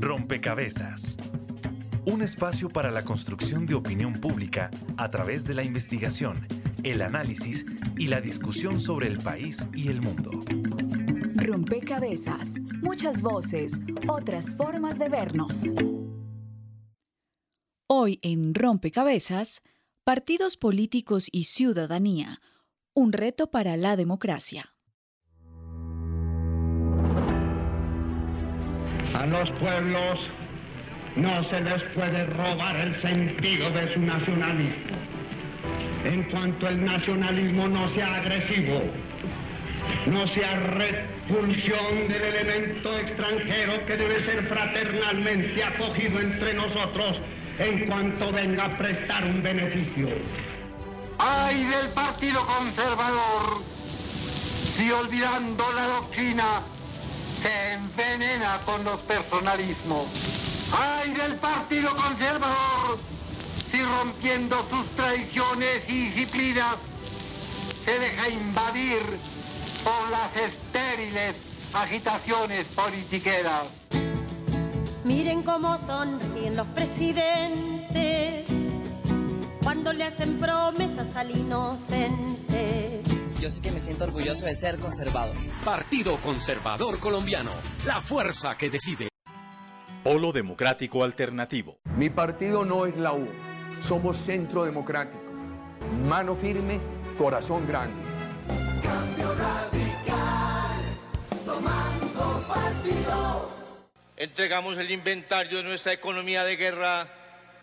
Rompecabezas. Un espacio para la construcción de opinión pública a través de la investigación, el análisis y la discusión sobre el país y el mundo. Rompecabezas. Muchas voces, otras formas de vernos. Hoy en Rompecabezas, partidos políticos y ciudadanía. Un reto para la democracia. A los pueblos no se les puede robar el sentido de su nacionalismo. En cuanto el nacionalismo no sea agresivo, no sea repulsión del elemento extranjero que debe ser fraternalmente acogido entre nosotros en cuanto venga a prestar un beneficio. ¡Ay del Partido Conservador! Si olvidando la doctrina se envenena con los personalismos. ¡Ay del Partido Conservador! Si rompiendo sus tradiciones y disciplinas se deja invadir por las estériles agitaciones politiqueras. Miren cómo sonríen los presidentes cuando le hacen promesas al inocente. Yo sí que me siento orgulloso de ser conservador. Partido Conservador Colombiano, la fuerza que decide. Polo Democrático Alternativo. Mi partido no es la U, somos Centro Democrático. Mano firme, corazón grande. Cambio radical, tomando partido. Entregamos el inventario de nuestra economía de guerra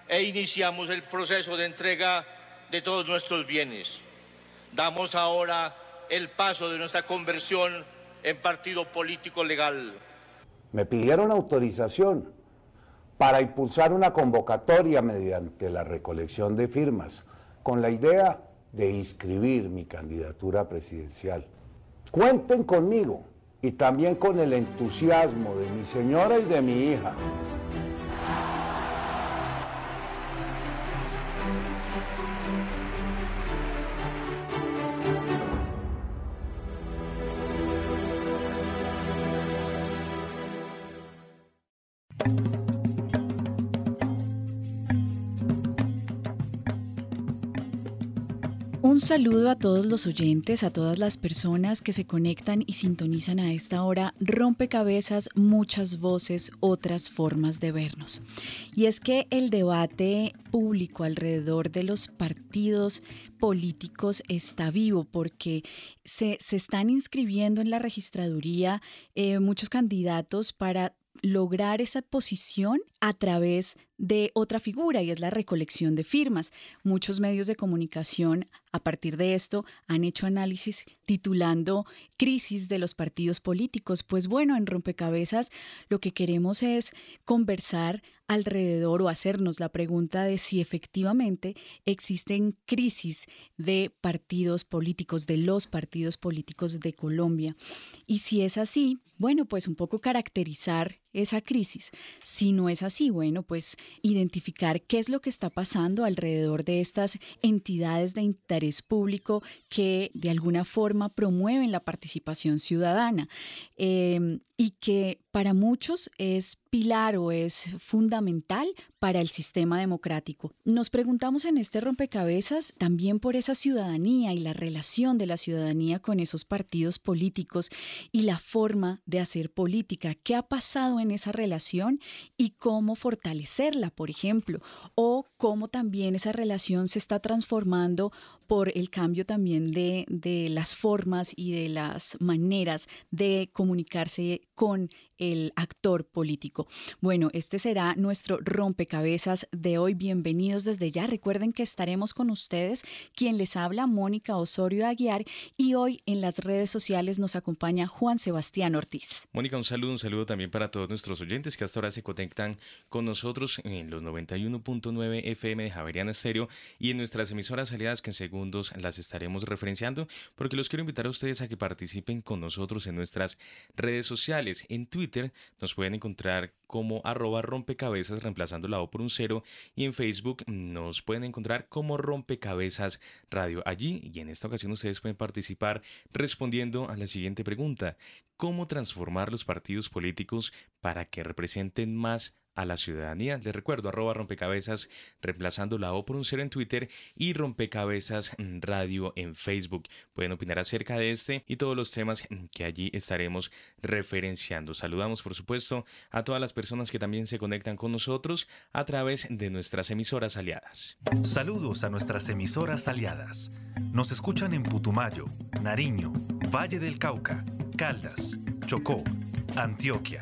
e iniciamos el proceso de entrega de todos nuestros bienes. Damos ahora el paso de nuestra conversión en partido político legal. Me pidieron autorización para impulsar una convocatoria mediante la recolección de firmas con la idea de inscribir mi candidatura presidencial. Cuenten conmigo y también con el entusiasmo de mi señora y de mi hija. Saludo a todos los oyentes, a todas las personas que se conectan y sintonizan a esta hora. Rompecabezas, muchas voces, otras formas de vernos. Y es que el debate público alrededor de los partidos políticos está vivo porque se, se están inscribiendo en la registraduría eh, muchos candidatos para lograr esa posición a través de otra figura y es la recolección de firmas. Muchos medios de comunicación a partir de esto han hecho análisis titulando Crisis de los partidos políticos. Pues bueno, en Rompecabezas lo que queremos es conversar alrededor o hacernos la pregunta de si efectivamente existen crisis de partidos políticos, de los partidos políticos de Colombia. Y si es así, bueno, pues un poco caracterizar esa crisis. Si no es así, bueno, pues identificar qué es lo que está pasando alrededor de estas entidades de interés público que de alguna forma promueven la participación ciudadana eh, y que para muchos es pilar o es fundamental para el sistema democrático. Nos preguntamos en este rompecabezas también por esa ciudadanía y la relación de la ciudadanía con esos partidos políticos y la forma de hacer política. ¿Qué ha pasado en esa relación y cómo fortalecerla, por ejemplo? O cómo también esa relación se está transformando por el cambio también de, de las formas y de las maneras de comunicarse con el actor político. Bueno, este será nuestro rompecabezas de hoy. Bienvenidos desde ya. Recuerden que estaremos con ustedes. Quien les habla, Mónica Osorio Aguiar. Y hoy en las redes sociales nos acompaña Juan Sebastián Ortiz. Mónica, un saludo, un saludo también para todos nuestros oyentes que hasta ahora se conectan con nosotros en los 91.9 FM de Javeriana Estéreo y en nuestras emisoras aliadas que en segundos las estaremos referenciando porque los quiero invitar a ustedes a que participen con nosotros en nuestras redes sociales. En Twitter nos pueden encontrar como arroba rompecabezas reemplazando la Por un cero y en Facebook nos pueden encontrar como rompecabezas radio. Allí y en esta ocasión ustedes pueden participar respondiendo a la siguiente pregunta. ¿Cómo transformar los partidos políticos para que representen más a la ciudadanía. Les recuerdo, arroba rompecabezas, reemplazando la O por un cero en Twitter y rompecabezas radio en Facebook. Pueden opinar acerca de este y todos los temas que allí estaremos referenciando. Saludamos, por supuesto, a todas las personas que también se conectan con nosotros a través de nuestras emisoras aliadas. Saludos a nuestras emisoras aliadas. Nos escuchan en Putumayo, Nariño, Valle del Cauca, Caldas, Chocó, Antioquia,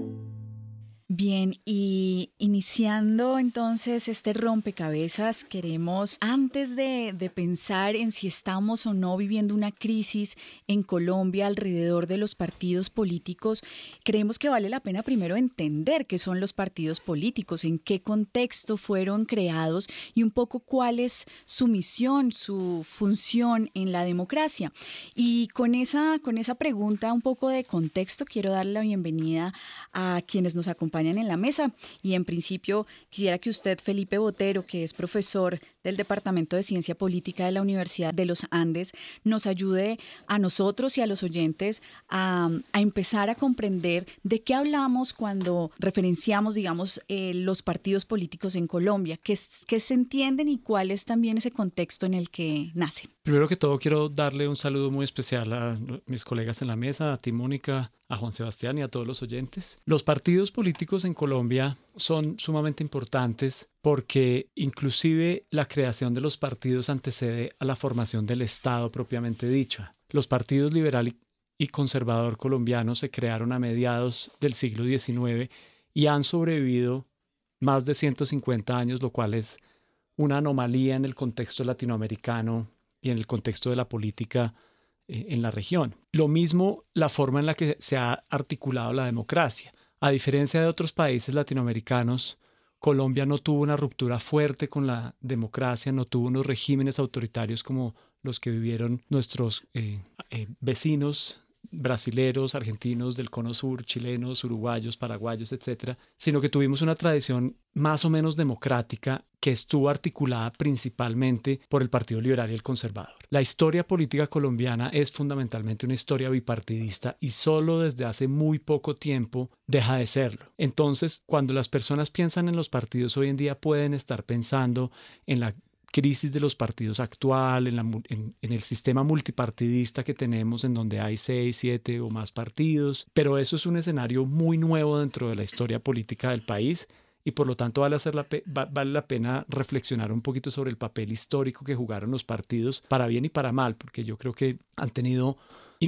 Bien, y iniciando entonces este rompecabezas, queremos, antes de, pensar en si estamos o no viviendo una crisis en Colombia alrededor de los partidos políticos, creemos que vale la pena primero entender qué son los partidos políticos, en qué contexto fueron creados y un poco cuál es su misión, su función en la democracia. Y con esa, con esa pregunta, un poco de contexto, quiero darle la bienvenida a quienes nos acompañan en la mesa. Y en principio quisiera que usted, Felipe Botero, que es profesor del Departamento de Ciencia Política de la Universidad de los Andes, nos ayude a nosotros y a los oyentes a, empezar a comprender de qué hablamos cuando referenciamos, digamos, eh, los partidos políticos en Colombia, qué, qué se entienden y cuál es también ese contexto en el que nacen. Primero que todo, quiero darle un saludo muy especial a mis colegas en la mesa, a ti, Mónica, a Juan Sebastián y a todos los oyentes. Los partidos políticos en Colombia son sumamente importantes porque inclusive la creación de los partidos antecede a la formación del Estado propiamente dicha. Los partidos liberal y conservador colombianos se crearon a mediados del siglo XIX y han sobrevivido más de 150 años, lo cual es una anomalía en el contexto latinoamericano y en el contexto de la política eh, en la región. Lo mismo la forma en la que se ha articulado la democracia. A diferencia de otros países latinoamericanos, Colombia no tuvo una ruptura fuerte con la democracia, no tuvo unos regímenes autoritarios como los que vivieron nuestros eh, eh, vecinos brasileros, argentinos del cono sur, chilenos, uruguayos, paraguayos, etcétera, sino que tuvimos una tradición más o menos democrática que estuvo articulada principalmente por el Partido Liberal y el Conservador. La historia política colombiana es fundamentalmente una historia bipartidista y solo desde hace muy poco tiempo deja de serlo. Entonces, cuando las personas piensan en los partidos hoy en día pueden estar pensando en la crisis de los partidos actual, en, el sistema multipartidista que tenemos, en donde hay seis, siete o más partidos, pero eso es un escenario muy nuevo dentro de la historia política del país y por lo tanto vale, hacer la vale la pena reflexionar un poquito sobre el papel histórico que jugaron los partidos para bien y para mal, porque yo creo que han tenido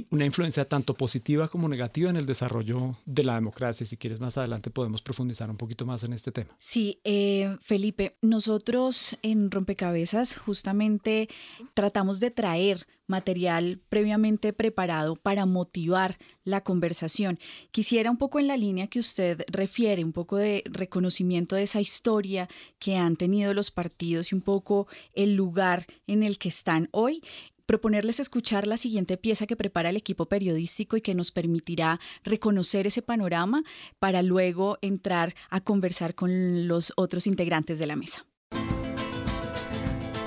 una influencia tanto positiva como negativa en el desarrollo de la democracia. Si quieres, más adelante podemos profundizar un poquito más en este tema. Sí, eh, Felipe, nosotros en Rompecabezas justamente tratamos de traer material previamente preparado para motivar la conversación. Quisiera un poco en la línea que usted refiere, un poco de reconocimiento de esa historia que han tenido los partidos y un poco el lugar en el que están hoy proponerles escuchar la siguiente pieza que prepara el equipo periodístico y que nos permitirá reconocer ese panorama para luego entrar a conversar con los otros integrantes de la mesa.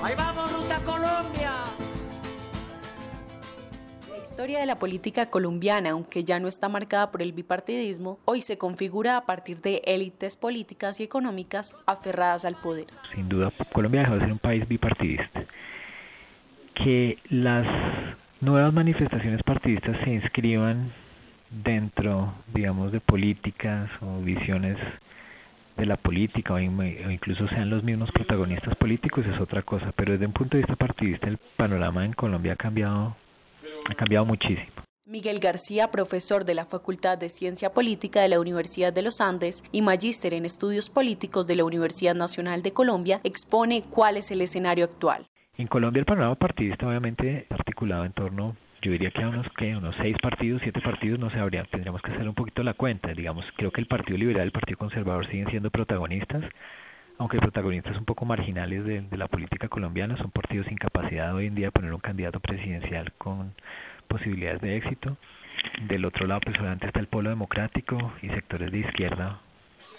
Ahí vamos, Ruta Colombia. La historia de la política colombiana, aunque ya no está marcada por el bipartidismo, hoy se configura a partir de élites políticas y económicas aferradas al poder. Sin duda, Colombia dejó de ser un país bipartidista que las nuevas manifestaciones partidistas se inscriban dentro, digamos, de políticas o visiones de la política o, incluso sean los mismos protagonistas políticos es otra cosa, pero desde un punto de vista partidista el panorama en Colombia ha cambiado ha cambiado muchísimo. Miguel García, profesor de la Facultad de Ciencia Política de la Universidad de los Andes y magíster en estudios políticos de la Universidad Nacional de Colombia, expone cuál es el escenario actual. En Colombia el panorama partidista obviamente articulado en torno yo diría que a unos que unos seis partidos, siete partidos no se habría, tendríamos que hacer un poquito la cuenta, digamos, creo que el Partido Liberal y el Partido Conservador siguen siendo protagonistas, aunque protagonistas un poco marginales de, la política colombiana, son partidos sin capacidad hoy en día de poner un candidato presidencial con posibilidades de éxito. Del otro lado, pues obviamente está el polo democrático y sectores de izquierda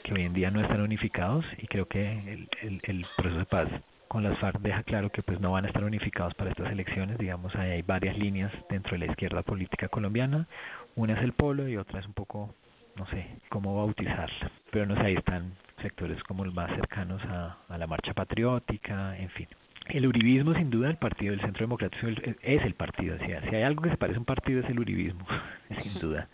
que hoy en día no están unificados y creo que el, el, el proceso de paz con las FARC deja claro que pues no van a estar unificados para estas elecciones, digamos, ahí hay varias líneas dentro de la izquierda política colombiana, una es el polo y otra es un poco, no sé, cómo bautizarla, pero no sé, ahí están sectores como los más cercanos a, a la marcha patriótica, en fin. El uribismo, sin duda, el partido del Centro Democrático es el partido. O sea, si hay algo que se parece a un partido es el uribismo, sin duda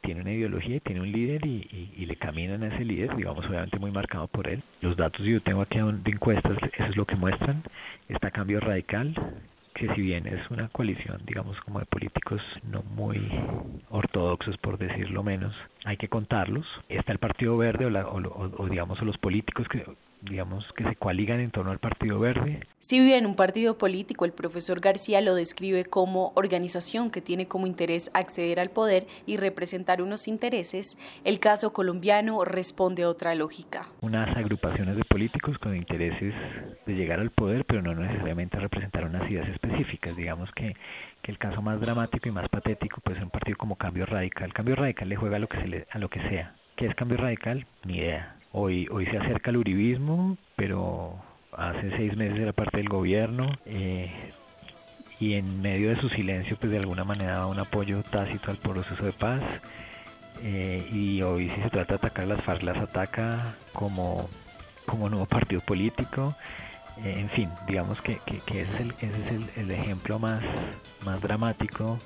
tiene una ideología y tiene un líder y, y, le caminan a ese líder, digamos, obviamente muy marcado por él. Los datos que yo tengo aquí de encuestas, eso es lo que muestran. Está Cambio Radical, que si bien es una coalición, digamos, como de políticos no muy ortodoxos, por decirlo menos, hay que contarlos. Está el Partido Verde o, la, o, o, o digamos, los políticos que digamos, que se coaligan en torno al Partido Verde. Si bien un partido político, el profesor García lo describe como organización que tiene como interés acceder al poder y representar unos intereses, el caso colombiano responde a otra lógica. Unas agrupaciones de políticos con intereses de llegar al poder, pero no necesariamente representar unas ideas específicas. Digamos que, que el caso más dramático y más patético puede ser un partido como Cambio Radical. Cambio Radical le juega a lo que, se le, a lo que sea. ¿Qué es Cambio Radical? Ni idea Hoy, se acerca el uribismo, pero hace seis meses era parte del gobierno eh, y en medio de su silencio, pues de alguna manera da un apoyo tácito al proceso de paz. Eh, y hoy si se trata de atacar las FARC, las ataca como, como nuevo partido político. Eh, en fin, digamos que, que, ese es, el, ese es el, ejemplo más, más dramático,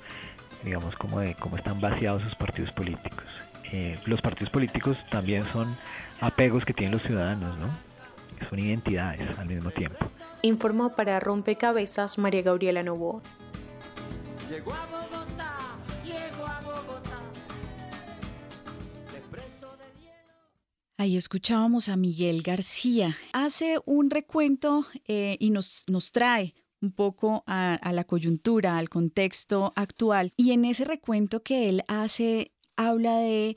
digamos, como de cómo están vaciados sus partidos políticos. Los partidos políticos también son apegos que tienen los ciudadanos, ¿no? Son identidades al mismo tiempo. Informó para Rompecabezas María Gabriela Novoa. Llegó a Bogotá, llegó a Bogotá. Ahí escuchábamos a Miguel García. Hace un recuento eh, y nos, nos trae un poco a, a, la coyuntura, al contexto actual. Y en ese recuento que él hace, habla de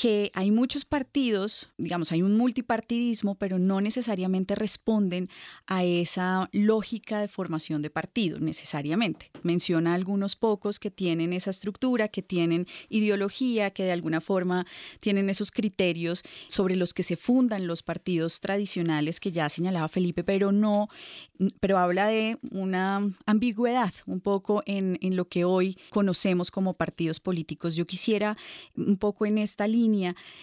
que hay muchos partidos, digamos, hay un multipartidismo, pero no necesariamente responden a esa lógica de formación de partido, necesariamente. Menciona algunos pocos que tienen esa estructura, que tienen ideología, que de alguna forma tienen esos criterios sobre los que se fundan los partidos tradicionales que ya señalaba Felipe, pero no, pero habla de una ambigüedad un poco en, en lo que hoy conocemos como partidos políticos. Yo quisiera un poco en esta línea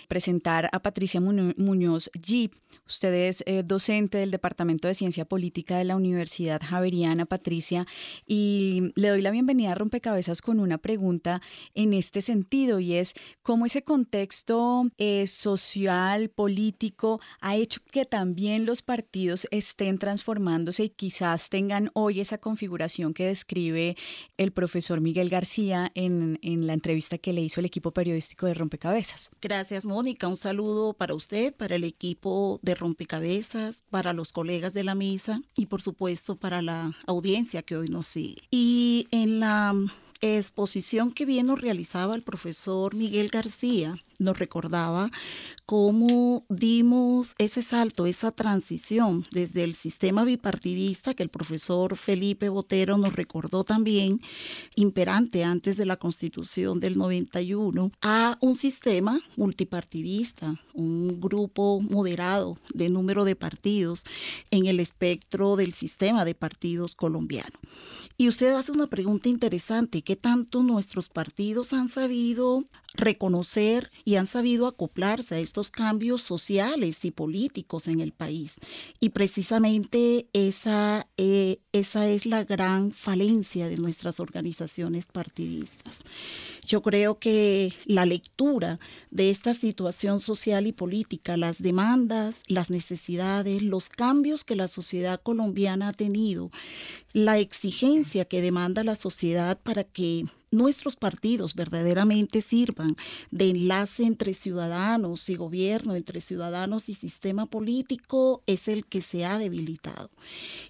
presentar a Patricia Muñoz Jeep. Usted es eh, docente del Departamento de Ciencia Política de la Universidad Javeriana, Patricia, y le doy la bienvenida a Rompecabezas con una pregunta en este sentido y es cómo ese contexto eh, social, político, ha hecho que también los partidos estén transformándose y quizás tengan hoy esa configuración que describe el profesor Miguel García en, en la entrevista que le hizo el equipo periodístico de Rompecabezas. Gracias, Mónica. Un saludo para usted, para el equipo de Rompecabezas, para los colegas de la misa y, por supuesto, para la audiencia que hoy nos sigue. Y en la exposición que bien nos realizaba el profesor Miguel García, nos recordaba cómo dimos ese salto, esa transición desde el sistema bipartidista que el profesor Felipe Botero nos recordó también, imperante antes de la constitución del 91, a un sistema multipartidista, un grupo moderado de número de partidos en el espectro del sistema de partidos colombiano. Y usted hace una pregunta interesante, ¿qué tanto nuestros partidos han sabido reconocer y han sabido acoplarse a estos cambios sociales y políticos en el país. Y precisamente esa, eh, esa es la gran falencia de nuestras organizaciones partidistas. Yo creo que la lectura de esta situación social y política, las demandas, las necesidades, los cambios que la sociedad colombiana ha tenido, la exigencia que demanda la sociedad para que nuestros partidos verdaderamente sirvan de enlace entre ciudadanos y gobierno, entre ciudadanos y sistema político, es el que se ha debilitado.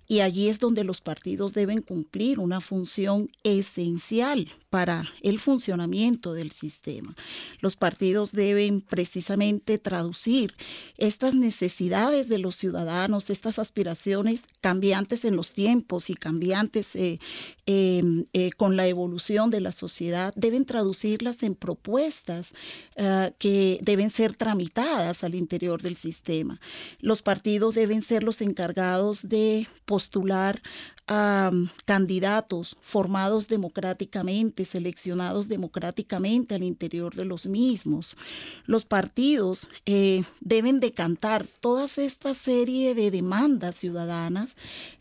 Y allí es donde los partidos deben cumplir una función esencial para el funcionamiento del sistema. Los partidos deben precisamente traducir estas necesidades de los ciudadanos, estas aspiraciones cambiantes en los tiempos y cambiantes eh, em, eh, con la evolución de la sociedad, deben traducirlas en propuestas eh, que deben ser tramitadas al interior del sistema. Los partidos deben ser los encargados de postular a candidatos formados democráticamente, seleccionados democráticamente al interior de los mismos. Los partidos eh, deben decantar toda esta serie de demandas ciudadanas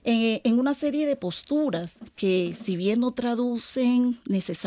eh, en una serie de posturas que si bien no traducen necesariamente,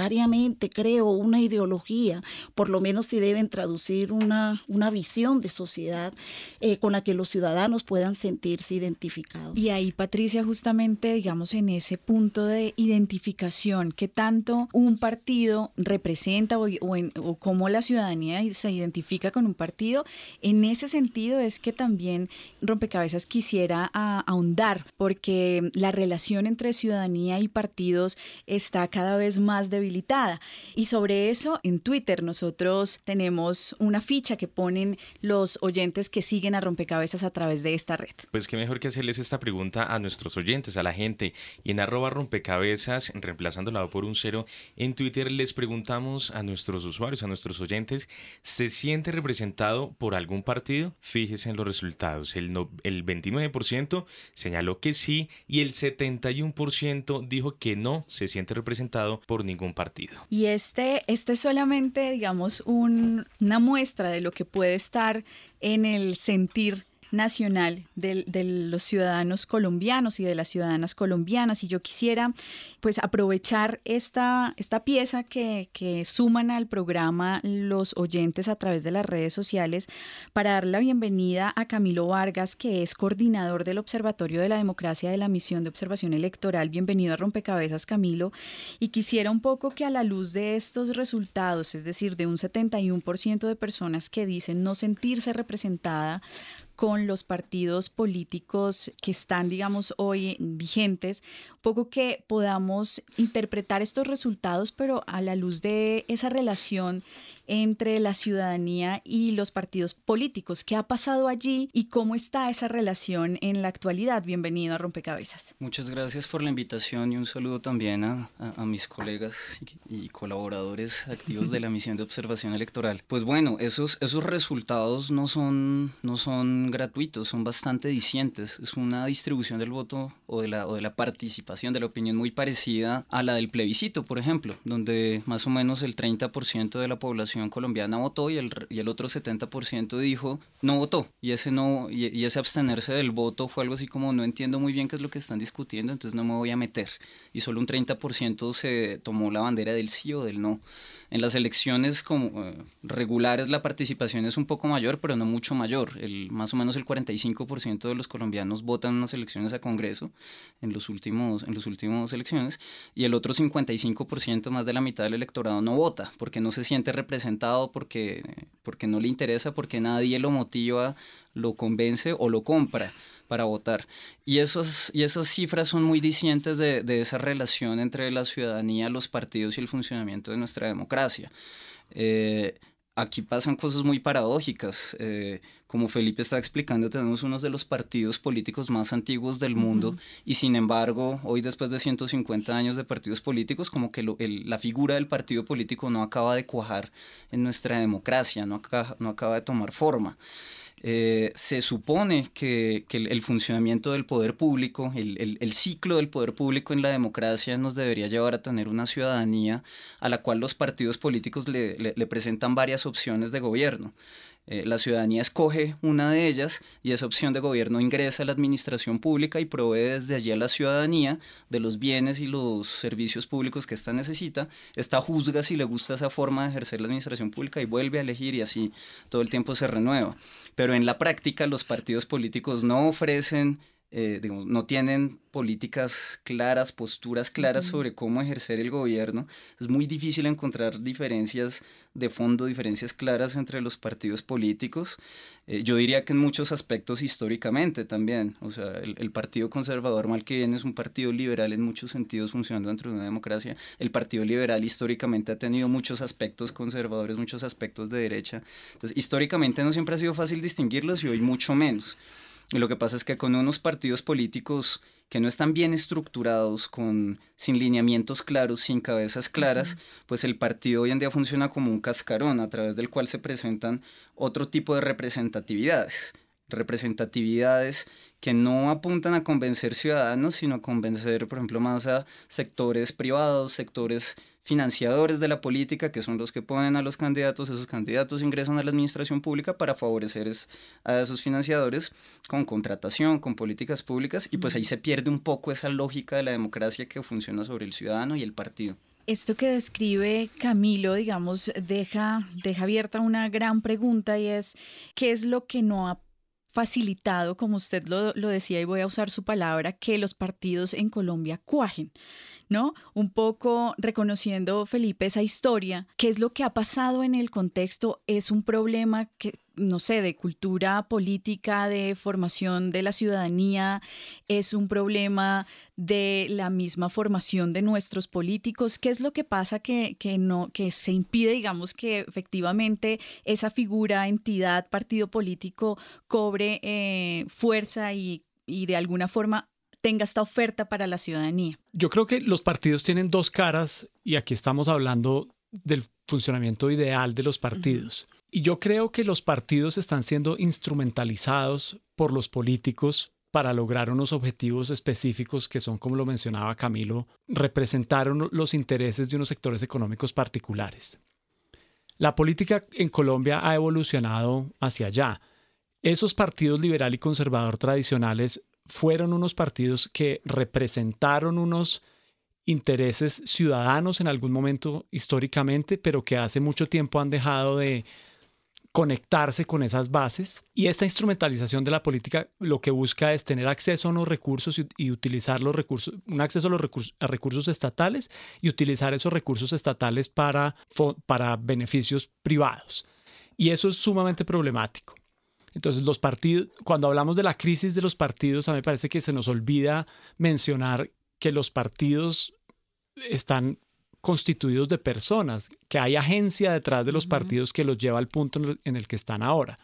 creo, una ideología, por lo menos sí deben traducir una, una visión de sociedad eh, con la que los ciudadanos puedan sentirse identificados. Y ahí, Patricia, justamente, digamos, en ese punto de identificación, que tanto un partido representa o, o cómo la ciudadanía se identifica con un partido, en ese sentido es que también Rompecabezas quisiera ahondar, porque la relación entre ciudadanía y partidos está cada vez más debilitada. Y sobre eso, en Twitter nosotros tenemos una ficha que ponen los oyentes que siguen a Rompecabezas a través de esta red. Pues qué mejor que hacerles esta pregunta a nuestros oyentes, a la gente y en arroba rompecabezas, reemplazando la por un cero, en Twitter les preguntamos a nuestros usuarios, a nuestros oyentes, ¿se siente representado por algún partido? Fíjese en los resultados. El, el 29% señaló que sí y el 71% dijo que no se siente representado por ningún partido. Y este, este es solamente, digamos, un, una muestra de lo que puede estar en el sentir nacional de, los ciudadanos colombianos y de las ciudadanas colombianas. Y yo quisiera pues aprovechar esta, esta pieza que, que suman al programa los oyentes a través de las redes sociales para dar la bienvenida a Camilo Vargas, que es coordinador del Observatorio de la Democracia de la Misión de Observación Electoral. Bienvenido a Rompecabezas, Camilo. Y quisiera un poco que a la luz de estos resultados, es decir, de un 71% de personas que dicen no sentirse representada con los partidos políticos que están, digamos, hoy vigentes, poco que podamos interpretar estos resultados, pero a la luz de esa relación entre la ciudadanía y los partidos políticos. ¿Qué ha pasado allí y cómo está esa relación en la actualidad? Bienvenido a Rompecabezas. Muchas gracias por la invitación y un saludo también a, mis colegas y, colaboradores activos de la misión de observación electoral. Pues bueno, esos, esos resultados no son, no son gratuitos, son bastante dicientes. Es una distribución del voto o de, la, o de la participación de la opinión muy parecida a la del plebiscito, por ejemplo, donde más o menos el 30% de la población colombiana votó y el, y el otro 70% dijo no votó. Y ese, no, y, ese abstenerse del voto fue algo así como no entiendo muy bien qué es lo que están discutiendo, entonces no me voy a meter. Y solo un 30% se tomó la bandera del sí o del no. En las elecciones como, eh, regulares la participación es un poco mayor, pero no mucho mayor. El, más o menos el 45% de los colombianos votan en las elecciones a Congreso en los últimos en las últimas elecciones y el otro 55%, más de la mitad del electorado, no vota porque no se siente representado, porque, porque no le interesa, porque nadie lo motiva, lo convence o lo compra para votar. Y, esos, y esas cifras son muy discientes de, esa relación entre la ciudadanía, los partidos y el funcionamiento de nuestra democracia. Eh, aquí pasan cosas muy paradójicas. Eh, como Felipe está explicando, tenemos uno de los partidos políticos más antiguos del mundo y sin embargo, hoy después de 150 años de partidos políticos, como que la figura del partido político no acaba de cuajar en nuestra democracia, no no acaba de tomar forma. Eh, se supone que, el, funcionamiento del poder público, el, ciclo del poder público en la democracia nos debería llevar a tener una ciudadanía a la cual los partidos políticos le presentan varias opciones de gobierno. Eh, la ciudadanía escoge una de ellas y esa opción de gobierno ingresa a la administración pública y provee desde allí a la ciudadanía de los bienes y los servicios públicos que ésta necesita. Esta juzga si le gusta esa forma de ejercer la administración pública y vuelve a elegir y así todo el tiempo se renueva. Pero en la práctica los partidos políticos no ofrecen eh, digamos, no tienen políticas claras, posturas claras sobre cómo ejercer el gobierno. Es muy difícil encontrar diferencias de fondo, diferencias claras entre los partidos políticos. Eh, yo diría que en muchos aspectos históricamente también. O sea, el, Partido Conservador, mal que bien, es un partido liberal en muchos sentidos funcionando dentro de una democracia. El Partido Liberal históricamente ha tenido muchos aspectos conservadores, muchos aspectos de derecha. Entonces, históricamente no siempre ha sido fácil distinguirlos y hoy mucho menos. Y lo que pasa es que con unos partidos políticos que no están bien estructurados, con, sin lineamientos claros, sin cabezas claras, pues el partido hoy en día funciona como un cascarón a través del cual se presentan otro tipo de representatividades. Representatividades que no apuntan a convencer ciudadanos, sino a convencer, por ejemplo, más a sectores privados, sectores financiadores de la política, que son los que ponen a los candidatos, esos candidatos ingresan a la administración pública para favorecer a esos financiadores con contratación, con políticas públicas, y pues ahí se pierde un poco esa lógica de la democracia que funciona sobre el ciudadano y el partido. Esto que describe Camilo, digamos, deja, deja abierta una gran pregunta y es, ¿qué es lo que no facilitado, como usted lo, lo decía y voy a usar su palabra, que los partidos en Colombia cuajen? ¿No? Un poco reconociendo, Felipe, esa historia, qué es lo que ha pasado en el contexto, es un problema que, no sé, de cultura política, de formación de la ciudadanía, es un problema de la misma formación de nuestros políticos. ¿Qué es lo que pasa que, que no, que se impide, digamos, que efectivamente esa figura, entidad, partido político cobre eh, fuerza y, y de alguna forma tenga esta oferta para la ciudadanía. Yo creo que los partidos tienen dos caras y aquí estamos hablando del funcionamiento ideal de los partidos. Y yo creo que los partidos están siendo instrumentalizados por los políticos para lograr unos objetivos específicos que son, como lo mencionaba Camilo, representar los intereses de unos sectores económicos particulares. La política en Colombia ha evolucionado hacia allá. Esos partidos liberal y conservador tradicionales fueron unos partidos que representaron unos intereses ciudadanos en algún momento históricamente, pero que hace mucho tiempo han dejado de conectarse con esas bases. Y esta instrumentalización de la política lo que busca es tener acceso a unos recursos y, utilizar los recursos, un acceso a los recursos, recursos estatales y utilizar esos recursos estatales para, para beneficios privados. Y eso es sumamente problemático. Entonces, los partidos, cuando hablamos de la crisis de los partidos, a mí me parece que se nos olvida mencionar que los partidos están constituidos de personas, que hay agencia detrás de los partidos que los lleva al punto en el que están ahora.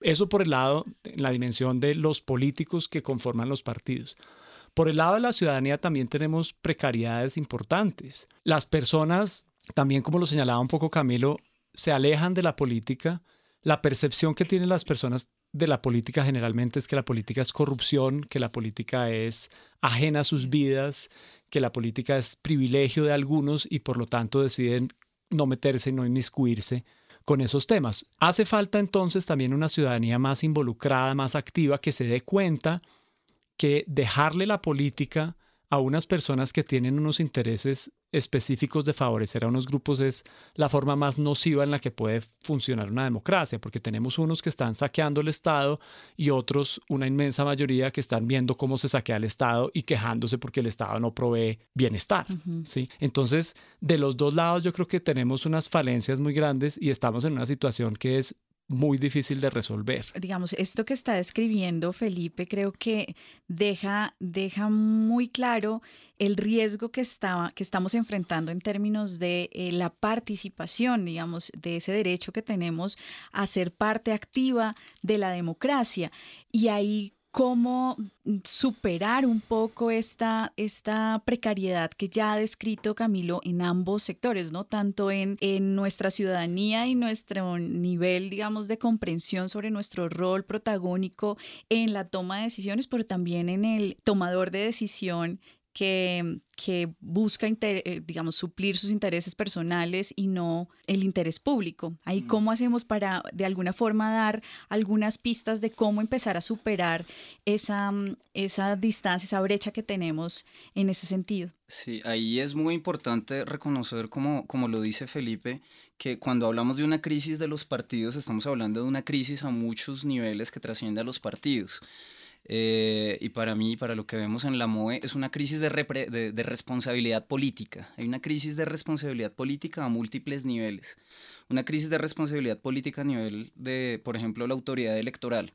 Eso por el lado, en la dimensión de los políticos que conforman los partidos. Por el lado de la ciudadanía también tenemos precariedades importantes. Las personas, también como lo señalaba un poco Camilo, se alejan de la política la percepción que tienen las personas de la política generalmente es que la política es corrupción, que la política es ajena a sus vidas, que la política es privilegio de algunos y por lo tanto deciden no meterse, no inmiscuirse con esos temas. Hace falta entonces también una ciudadanía más involucrada, más activa, que se dé cuenta que dejarle la política a unas personas que tienen unos intereses específicos de favorecer a unos grupos es la forma más nociva en la que puede funcionar una democracia, porque tenemos unos que están saqueando el Estado y otros, una inmensa mayoría, que están viendo cómo se saquea el Estado y quejándose porque el Estado no provee bienestar. ¿sí? Entonces, de los dos lados yo creo que tenemos unas falencias muy grandes y estamos en una situación que es muy difícil de resolver. Digamos, esto que está describiendo Felipe creo que deja, deja muy claro el riesgo que, estaba, que estamos enfrentando en términos de eh, la participación, digamos, de ese derecho que tenemos a ser parte activa de la democracia. Y ahí cómo superar un poco esta, esta precariedad que ya ha descrito Camilo en ambos sectores, ¿no? Tanto en, nuestra ciudadanía y nuestro nivel, digamos, de comprensión sobre nuestro rol protagónico en la toma de decisiones, pero también en el tomador de decisión que, que busca, eh, digamos, suplir sus intereses personales y no el interés público. Ahí, ¿cómo hacemos para, de alguna forma, dar algunas pistas de cómo empezar a superar esa, mm, esa distancia, esa brecha que tenemos en ese sentido? Sí, ahí es muy importante reconocer, como, como lo dice Felipe, que cuando hablamos de una crisis de los partidos, estamos hablando de una crisis a muchos niveles que trasciende a los partidos. Eh, y para mí, para lo que vemos en la MOE, es una crisis de, de, responsabilidad política. Hay una crisis de responsabilidad política a múltiples niveles. Una crisis de responsabilidad política a nivel de, por ejemplo, la autoridad electoral.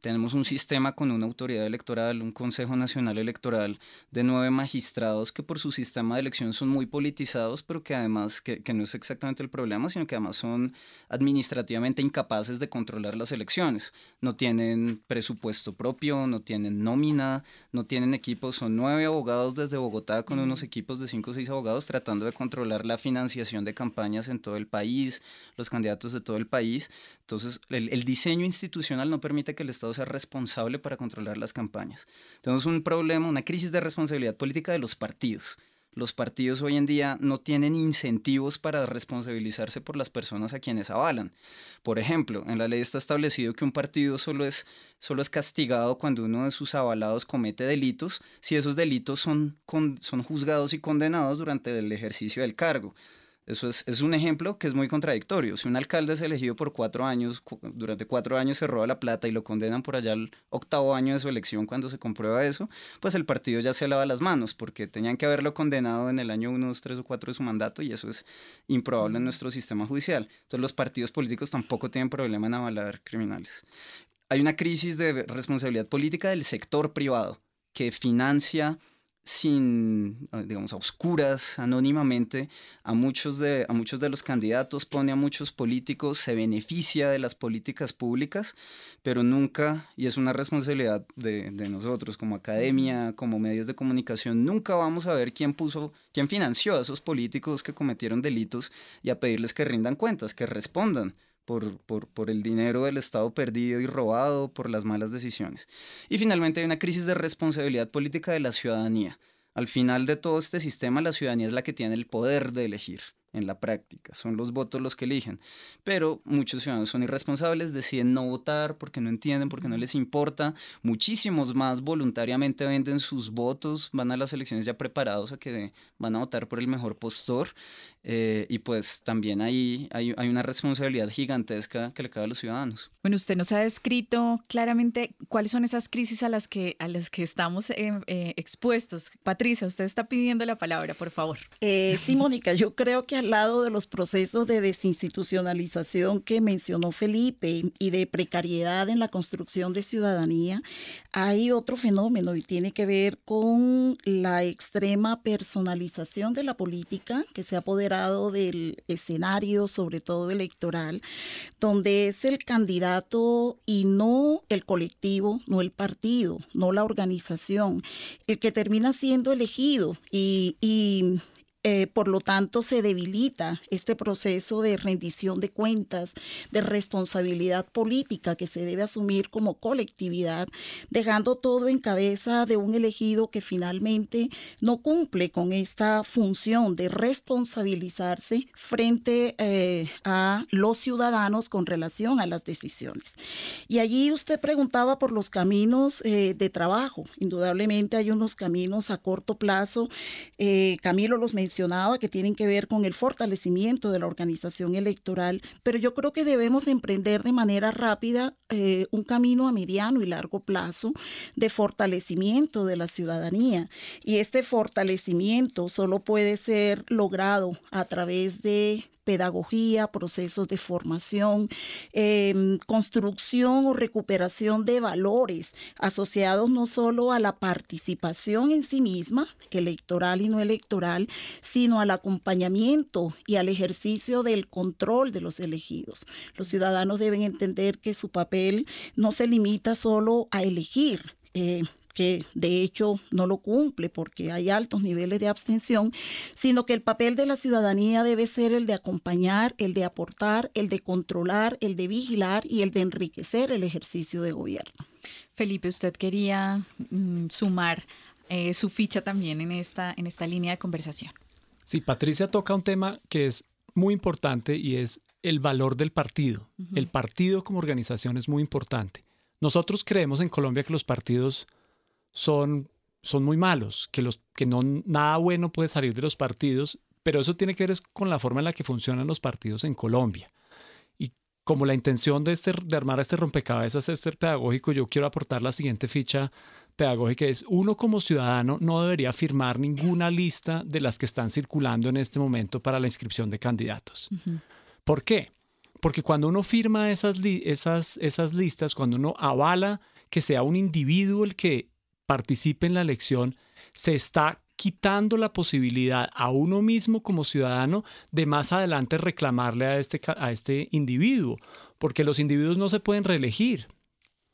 Tenemos un sistema con una autoridad electoral, un Consejo Nacional Electoral de nueve magistrados que por su sistema de elección son muy politizados, pero que además, que, no es exactamente el problema, sino que además son administrativamente incapaces de controlar las elecciones. No tienen presupuesto propio, no tienen nómina, no tienen equipos, son nueve abogados desde Bogotá con unos equipos de cinco o seis abogados tratando de controlar la financiación de campañas en todo el país, los candidatos de todo el país. Entonces, el, el diseño institucional no permite que el Estado ser responsable para controlar las campañas. Tenemos un problema, una crisis de responsabilidad política de los partidos. Los partidos hoy en día no tienen incentivos para responsabilizarse por las personas a quienes avalan. Por ejemplo, en la ley está establecido que un partido solo es, solo es castigado cuando uno de sus avalados comete delitos, si esos delitos son, son juzgados y condenados durante el ejercicio del cargo. Eso es, es, un ejemplo que es muy contradictorio. Si un alcalde es elegido por cuatro años, durante cuatro años se roba la plata y lo condenan por allá al octavo año de su elección cuando se comprueba eso, pues el partido ya se lava las manos porque tenían que haberlo condenado en el año uno, dos, tres o cuatro de su mandato y eso es improbable en nuestro sistema judicial. Entonces los partidos políticos tampoco tienen problema en avalar criminales. Hay una crisis de responsabilidad política del sector privado que financia sin, digamos, a oscuras, anónimamente, a muchos, de, a muchos de los candidatos, pone a muchos políticos, se beneficia de las políticas públicas, pero nunca, y es una responsabilidad de, de, nosotros como academia, como medios de comunicación, nunca vamos a ver quién puso, quién financió a esos políticos que cometieron delitos y a pedirles que rindan cuentas, que respondan por, por, por, el dinero del Estado perdido y robado, por las malas decisiones. Y finalmente hay una crisis de responsabilidad política de la ciudadanía. Al final de todo este sistema, la ciudadanía es la que tiene el poder de elegir en la práctica, son los votos los que eligen. Pero muchos ciudadanos son irresponsables, deciden no votar porque no entienden, porque no les importa. Muchísimos más voluntariamente venden sus votos, van a las elecciones ya preparados a que van a votar por el mejor postor. Eh, y pues también hay, hay, hay, una responsabilidad gigantesca que le cabe a los ciudadanos. Bueno, usted nos ha descrito claramente cuáles son esas crisis a las que, a las que estamos eh, eh, expuestos. Patricia, usted está pidiendo la palabra, por favor. sí, Mónica, yo creo que al lado de los procesos de desinstitucionalización que mencionó Felipe y de precariedad en la construcción de ciudadanía, hay otro fenómeno y tiene que ver con la extrema personalización de la política que se ha apoderado del escenario, sobre todo electoral, donde es el candidato y no el colectivo, no el partido, no la organización, el que termina siendo elegido. Y, y eh, por lo tanto, se debilita este proceso de rendición de cuentas, de responsabilidad política que se debe asumir como colectividad, dejando todo en cabeza de un elegido que finalmente no cumple con esta función de responsabilizarse frente eh, a los ciudadanos con relación a las decisiones. Y allí usted preguntaba por los caminos eh, de trabajo. Indudablemente hay unos caminos a corto plazo. Camilo los mencionó que tienen que ver con el fortalecimiento de la organización electoral, pero yo creo que debemos emprender de manera rápida eh, un camino a mediano y largo plazo de fortalecimiento de la ciudadanía. Y este fortalecimiento solo puede ser logrado a través de pedagogía, procesos de formación, em, construcción o recuperación de valores asociados no solo a la participación en sí misma, electoral y no electoral, sino al acompañamiento y al ejercicio del control de los elegidos. Los ciudadanos deben entender que su papel no se limita solo a elegir. Eh, que de hecho no lo cumple porque hay altos niveles de abstención, sino que el papel de la ciudadanía debe ser el de acompañar, el de aportar, el de controlar, el de vigilar y el de enriquecer el ejercicio de gobierno. Felipe, usted quería mm, sumar eh, su ficha también en esta, en esta línea de conversación. Sí, Patricia toca un tema que es muy importante y es el valor del partido. El partido como organización es muy importante. Nosotros creemos en Colombia que los partidos son, son muy malos, que, los, que no, nada bueno puede salir de los partidos, pero eso tiene que ver con la forma en la que funcionan los partidos en Colombia. Y como la intención de, este, de armar este rompecabezas es ser pedagógico, yo quiero aportar la siguiente ficha pedagógica. Es uno como ciudadano no debería firmar ninguna lista de las que están circulando en este momento para la inscripción de candidatos. ¿Por qué? Porque cuando uno firma esas, esas, esas listas, cuando uno avala que sea un individuo el que participe en la elección, se está quitando la posibilidad a uno mismo como ciudadano de más adelante reclamarle a este, a este individuo, porque los individuos no se pueden reelegir,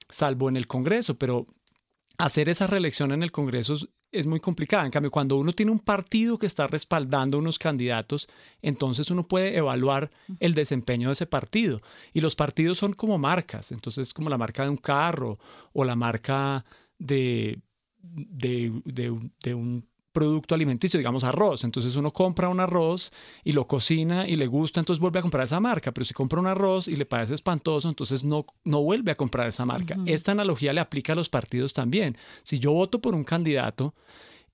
salvo en el Congreso, pero hacer esa reelección en el Congreso es, muy complicada. En cambio, cuando uno tiene un partido que está respaldando unos candidatos, entonces uno puede evaluar el desempeño de ese partido. Y los partidos son como marcas, entonces como la marca de un carro o la marca de, de, de un producto alimenticio, digamos arroz. Entonces uno compra un arroz y lo cocina y le gusta, entonces vuelve a comprar esa marca. Pero si compra un arroz y le parece espantoso, entonces no, no vuelve a comprar esa marca. Esta analogía le aplica a los partidos también. Si yo voto por un candidato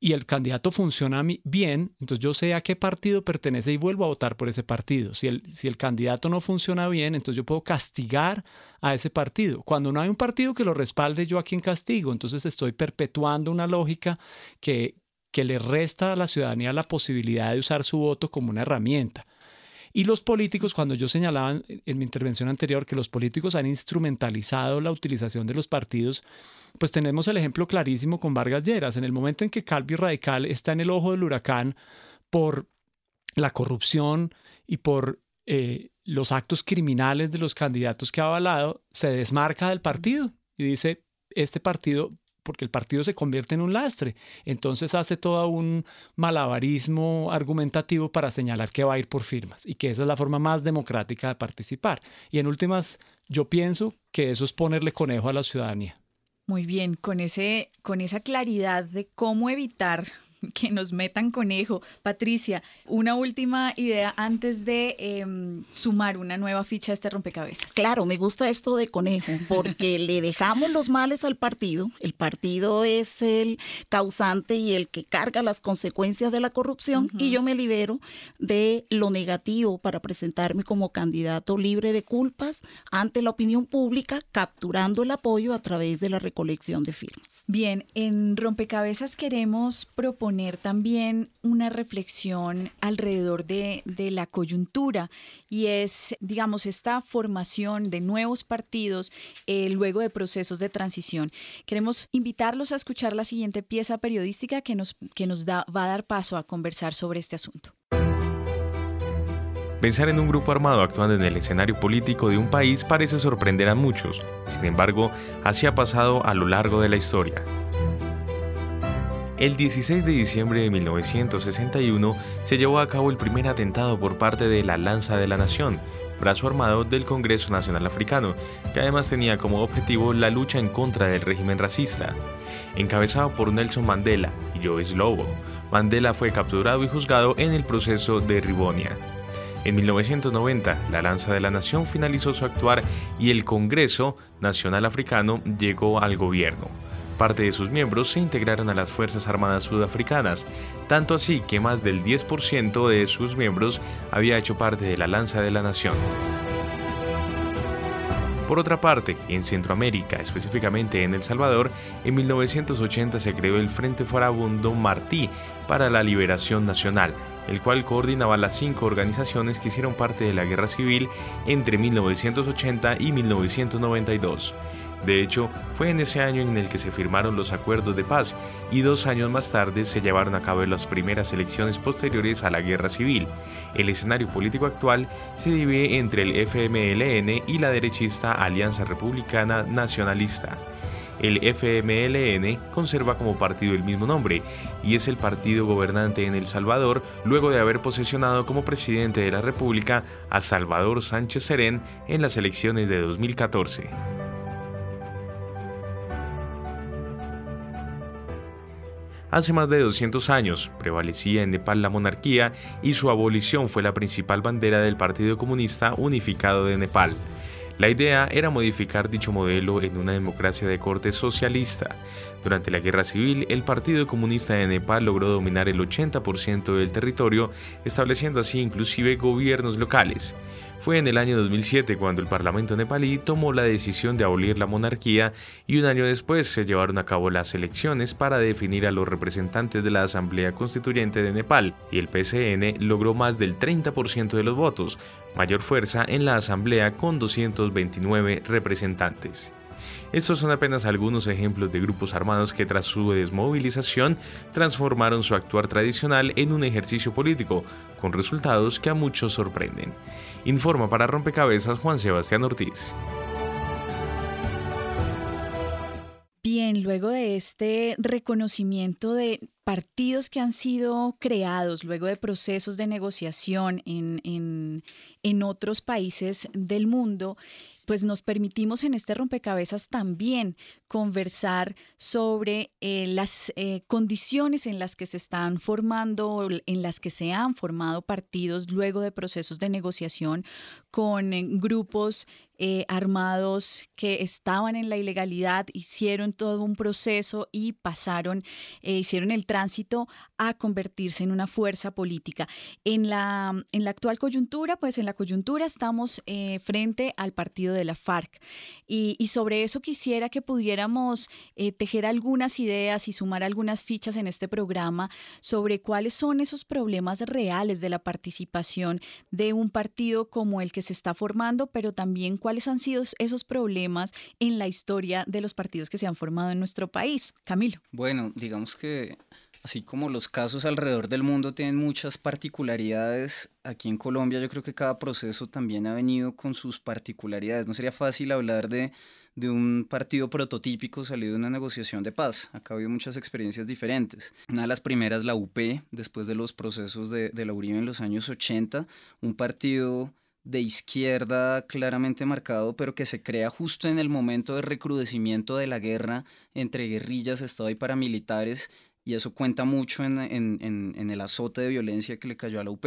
y el candidato funciona bien, entonces yo sé a qué partido pertenece y vuelvo a votar por ese partido. Si el, si el candidato no funciona bien, entonces yo puedo castigar a ese partido. Cuando no hay un partido que lo respalde, yo a quien castigo. Entonces estoy perpetuando una lógica que, que le resta a la ciudadanía la posibilidad de usar su voto como una herramienta. Y los políticos, cuando yo señalaba en mi intervención anterior que los políticos han instrumentalizado la utilización de los partidos, pues tenemos el ejemplo clarísimo con Vargas Lleras. En el momento en que Calvi Radical está en el ojo del huracán por la corrupción y por eh, los actos criminales de los candidatos que ha avalado, se desmarca del partido y dice, este partido porque el partido se convierte en un lastre. Entonces hace todo un malabarismo argumentativo para señalar que va a ir por firmas y que esa es la forma más democrática de participar. Y en últimas, yo pienso que eso es ponerle conejo a la ciudadanía. Muy bien, con, ese, con esa claridad de cómo evitar que nos metan conejo. Patricia, una última idea antes de em, sumar una nueva ficha a este rompecabezas. Claro, me gusta esto de conejo, porque le dejamos los males al partido. El partido es el causante y el que carga las consecuencias de la corrupción y yo me libero de lo negativo para presentarme como candidato libre de culpas ante la opinión pública, capturando el apoyo a través de la recolección de firmas. Bien, en rompecabezas queremos proponer poner también una reflexión alrededor de, la coyuntura y es, digamos, esta formación de nuevos partidos eh, luego de procesos de transición. Queremos invitarlos a escuchar la siguiente pieza periodística que nos, que nos da, va a dar paso a conversar sobre este asunto. Pensar en un grupo armado actuando en el escenario político de un país parece sorprender a muchos. Sin embargo, así ha pasado a lo largo de la historia. El 16 de diciembre de 1961 se llevó a cabo el primer atentado por parte de la Lanza de la Nación, brazo armado del Congreso Nacional Africano, que además tenía como objetivo la lucha en contra del régimen racista. Encabezado por Nelson Mandela y Joyce Lobo, Mandela fue capturado y juzgado en el proceso de Ribonia. En 1990, la Lanza de la Nación finalizó su actuar y el Congreso Nacional Africano llegó al gobierno. Parte de sus miembros se integraron a las Fuerzas Armadas Sudafricanas, tanto así que más del 10% de sus miembros había hecho parte de la Lanza de la Nación. Por otra parte, en Centroamérica, específicamente en El Salvador, en 1980 se creó el Frente Farabundo Martí para la Liberación Nacional, el cual coordinaba las cinco organizaciones que hicieron parte de la guerra civil entre 1980 y 1992. De hecho, fue en ese año en el que se firmaron los acuerdos de paz y dos años más tarde se llevaron a cabo las primeras elecciones posteriores a la guerra civil. El escenario político actual se divide entre el FMLN y la derechista Alianza Republicana Nacionalista. El FMLN conserva como partido el mismo nombre y es el partido gobernante en El Salvador luego de haber posesionado como presidente de la República a Salvador Sánchez Serén en las elecciones de 2014. Hace más de 200 años prevalecía en Nepal la monarquía y su abolición fue la principal bandera del Partido Comunista Unificado de Nepal. La idea era modificar dicho modelo en una democracia de corte socialista. Durante la guerra civil, el Partido Comunista de Nepal logró dominar el 80% del territorio, estableciendo así inclusive gobiernos locales. Fue en el año 2007 cuando el Parlamento nepalí tomó la decisión de abolir la monarquía y un año después se llevaron a cabo las elecciones para definir a los representantes de la Asamblea Constituyente de Nepal y el PCN logró más del 30% de los votos, mayor fuerza en la Asamblea con 229 representantes. Estos son apenas algunos ejemplos de grupos armados que tras su desmovilización transformaron su actuar tradicional en un ejercicio político, con resultados que a muchos sorprenden. Informa para Rompecabezas Juan Sebastián Ortiz. Bien, luego de este reconocimiento de partidos que han sido creados luego de procesos de negociación en, en, otros países del mundo, pues nos permitimos en este rompecabezas también conversar sobre eh, las eh, condiciones en las que se están formando, en las que se han formado partidos luego de procesos de negociación con eh, armados que estaban en la ilegalidad, hicieron todo un proceso y pasaron, hicieron el tránsito a convertirse en una fuerza política. En la, en la actual coyuntura, pues en la coyuntura estamos frente al partido de la FARC y, y sobre eso quisiera que pudiera eh, tejer algunas ideas y sumar algunas fichas en este programa sobre cuáles son esos problemas reales de la participación de un partido como el que se está formando, pero también cuáles han sido esos problemas en la historia de los partidos que se han formado en nuestro país. Camilo. Bueno, digamos que así como los casos alrededor del mundo tienen muchas particularidades, aquí en Colombia yo creo que cada proceso también ha venido con sus particularidades. No sería fácil hablar de de un partido prototípico salido de una negociación de paz. Acá ha habido muchas experiencias diferentes. Una de las primeras, la UP, después de los procesos de, de la Uribe en los años 80, un partido de izquierda claramente marcado, pero que se crea justo en el momento de recrudecimiento de la guerra entre guerrillas, Estado y paramilitares, y eso cuenta mucho en, en, en el azote de violencia que le cayó a la UP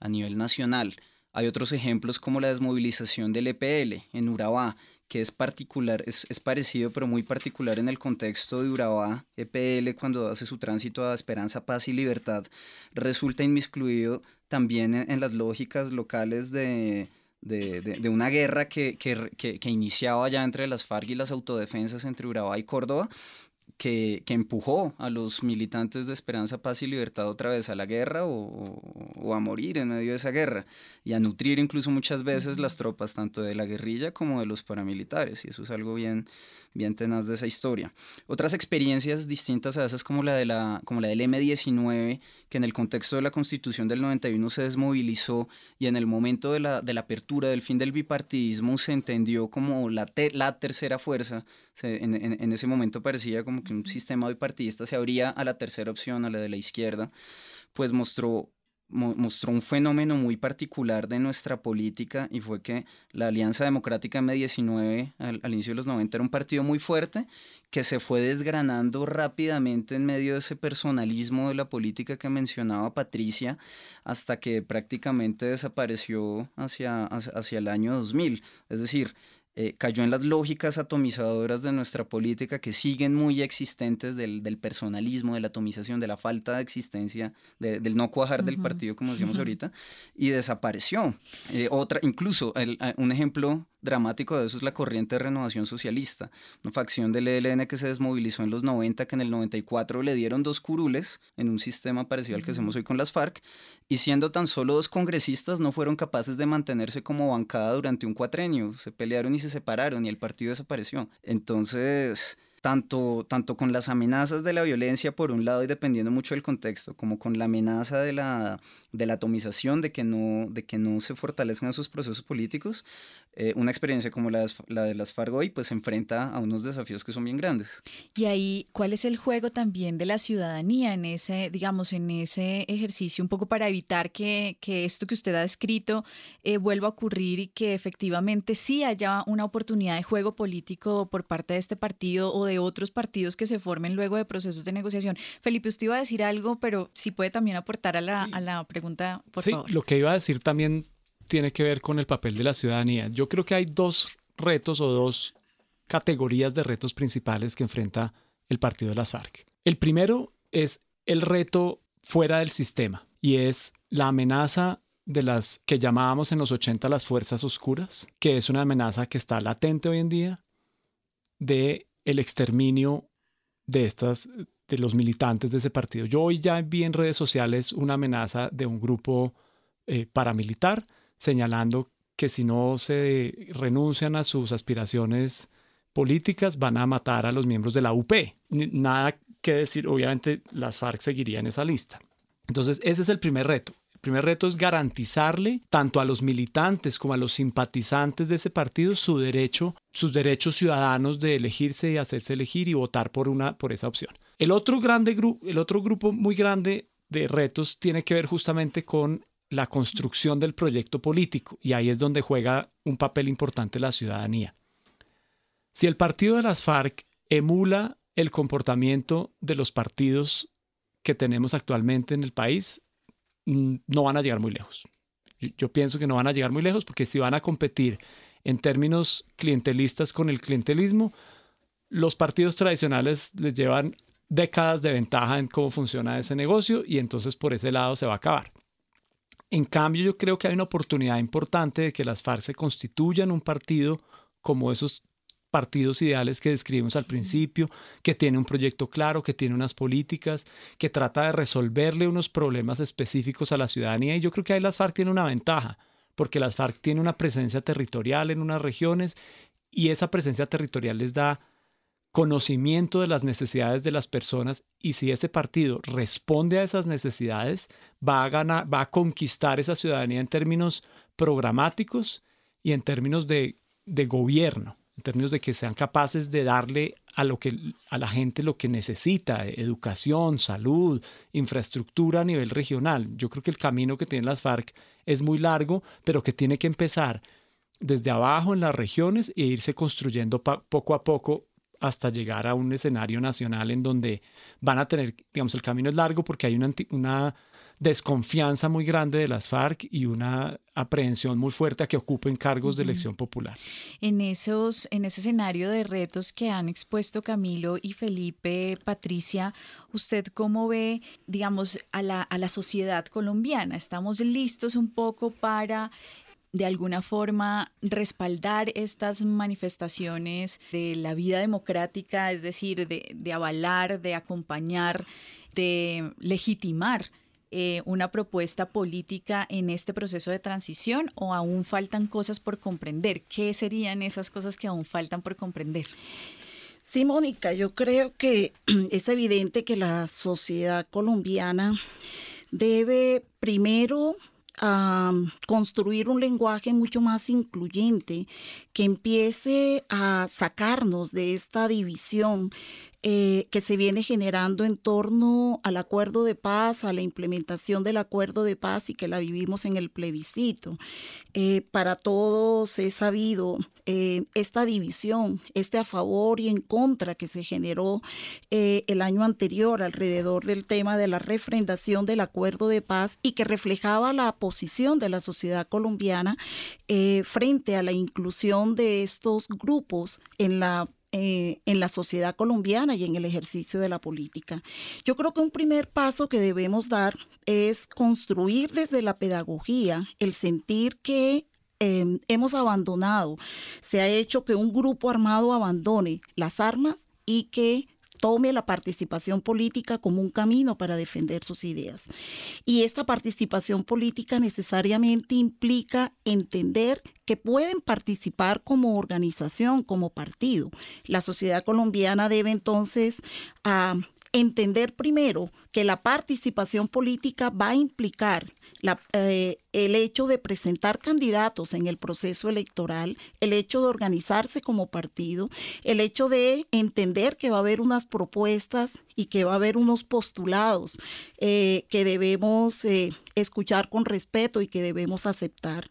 a nivel nacional. Hay otros ejemplos como la desmovilización del EPL en Urabá, que es particular, es, es, parecido pero muy particular en el contexto de Urabá, EPL cuando hace su tránsito a esperanza, paz y libertad, resulta inmiscuido también en, las lógicas locales de, de, de, una guerra que, que, que, que, iniciaba ya entre las FARC y las autodefensas entre Urabá y Córdoba, que, empujó a los militantes de Esperanza, Paz y Libertad otra vez a la guerra o, o, a morir en medio de esa guerra y a nutrir incluso muchas veces las tropas tanto de la guerrilla como de los paramilitares. Y eso es algo bien, bien tenaz de esa historia. Otras experiencias distintas a esas como la, de la, como la del M-19, que en el contexto de la constitución del 91 se desmovilizó y en el momento de la, de la apertura del fin del bipartidismo se entendió como la, la tercera fuerza, en, en ese momento parecía como que un sistema bipartidista se abría a la tercera opción, a la de la izquierda, pues mostró mostró un fenómeno muy particular de nuestra política y fue que la Alianza Democrática M19 al, al, inicio de los 90 era un partido muy fuerte que se fue desgranando rápidamente en medio de ese personalismo de la política que mencionaba Patricia hasta que prácticamente desapareció hacia, hacia, el año 2000. Es decir, eh, cayó en las lógicas atomizadoras de nuestra política que siguen muy existentes del, del personalismo, de la atomización, de la falta de existencia, de, del no cuajar uh -huh. del partido, como decíamos uh -huh. ahorita, y desapareció. Eh, otra, incluso el, un ejemplo dramático de eso es la corriente de renovación socialista, una facción del ELN que se desmovilizó en los 90, que en el 94 le dieron dos curules en un sistema parecido al que hacemos hoy con las FARC, y siendo tan solo dos congresistas no fueron capaces de mantenerse como bancada durante un cuatrenio, se pelearon y se separaron y el partido desapareció. Entonces tanto, tanto con las amenazas de la violencia por un lado y dependiendo mucho del contexto, como con la amenaza de la, de la atomización, de que, no, de que no se fortalezcan esos procesos políticos, eh, una experiencia como la, la de las Fargo pues se enfrenta a unos desafíos que son bien grandes. Y ahí, ¿cuál es el juego también de la ciudadanía en ese, digamos, en ese ejercicio, un poco para evitar que, que esto que usted ha descrito eh, vuelva a ocurrir y que efectivamente sí haya una oportunidad de juego político por parte de este partido o de otros partidos que se formen luego de procesos de negociación? Felipe, usted iba a decir algo, pero si sí puede también aportar a la, sí. a la pregunta, por sí, favor. Lo que iba a decir también tiene que ver con el papel de la ciudadanía. Yo creo que hay dos retos o dos categorías de retos principales que enfrenta el partido de las FARC. El primero es el reto fuera del sistema y es la amenaza de las que llamábamos en los 80 las fuerzas oscuras, que es una amenaza que está latente hoy en día de el exterminio de estas de los militantes de ese partido. Yo hoy ya vi en redes sociales una amenaza de un grupo eh, paramilitar señalando que si no se renuncian a sus aspiraciones políticas van a matar a los miembros de la UP. Nada que decir, obviamente las FARC seguirían esa lista. Entonces, ese es el primer reto. El primer reto es garantizarle tanto a los militantes como a los simpatizantes de ese partido su derecho, sus derechos ciudadanos de elegirse y hacerse elegir y votar por, una, por esa opción. El otro, grande el otro grupo muy grande de retos tiene que ver justamente con la construcción del proyecto político y ahí es donde juega un papel importante la ciudadanía. Si el partido de las FARC emula el comportamiento de los partidos que tenemos actualmente en el país, mm, no van a llegar muy lejos. Yo pienso que no van a llegar muy lejos porque si van a competir en términos clientelistas con el clientelismo, los partidos tradicionales les llevan décadas de ventaja en cómo funciona ese negocio y entonces por ese lado se va a acabar. En cambio, yo creo que hay una oportunidad importante de que las FARC se constituyan un partido como esos partidos ideales que describimos al principio, que tiene un proyecto claro, que tiene unas políticas, que trata de resolverle unos problemas específicos a la ciudadanía. Y yo creo que ahí las FARC tienen una ventaja, porque las FARC tienen una presencia territorial en unas regiones y esa presencia territorial les da conocimiento de las necesidades de las personas y si ese partido responde a esas necesidades, va a ganar, va a conquistar esa ciudadanía en términos programáticos y en términos de, de gobierno en términos de que sean capaces de darle a, lo que, a la gente lo que necesita, educación, salud, infraestructura a nivel regional. Yo creo que el camino que tienen las FARC es muy largo, pero que tiene que empezar desde abajo en las regiones e irse construyendo poco a poco hasta llegar a un escenario nacional en donde van a tener, digamos, el camino es largo porque hay una, una desconfianza muy grande de las FARC y una aprehensión muy fuerte a que ocupen cargos de elección popular. En, esos, en ese escenario de retos que han expuesto Camilo y Felipe, Patricia, ¿usted cómo ve, digamos, a la, a la sociedad colombiana? ¿Estamos listos un poco para de alguna forma respaldar estas manifestaciones de la vida democrática, es decir, de, avalar, de acompañar, de legitimar eh, una propuesta política en este proceso de transición o aún faltan cosas por comprender? ¿Qué serían esas cosas que aún faltan por comprender? Sí, Mónica, yo creo que es evidente que la sociedad colombiana debe primero construir un lenguaje mucho más incluyente que empiece a sacarnos de esta división eh, que se viene generando en torno al acuerdo de paz, a la implementación del acuerdo de paz y que la vivimos en el plebiscito. Eh, para todos es sabido eh, esta división, este a favor y en contra que se generó el año anterior alrededor del tema de la refrendación del acuerdo de paz y que reflejaba la posición de la sociedad colombiana frente a la inclusión de estos grupos en la eh, en la sociedad colombiana y en el ejercicio de la política. Yo creo que un primer paso que debemos dar es construir desde la pedagogía el sentir que em, hemos abandonado, se ha hecho que un grupo armado abandone las armas y que tome la participación política como un camino para defender sus ideas. Y esta participación política necesariamente implica entender que pueden participar como organización, como partido. La sociedad colombiana debe entonces ah, entender primero que la participación política va a implicar eh, el hecho de presentar candidatos en el proceso electoral, el hecho de organizarse como partido, el hecho de entender que va a haber unas propuestas y que va a haber unos postulados eh, que debemos eh, escuchar con respeto y que debemos aceptar.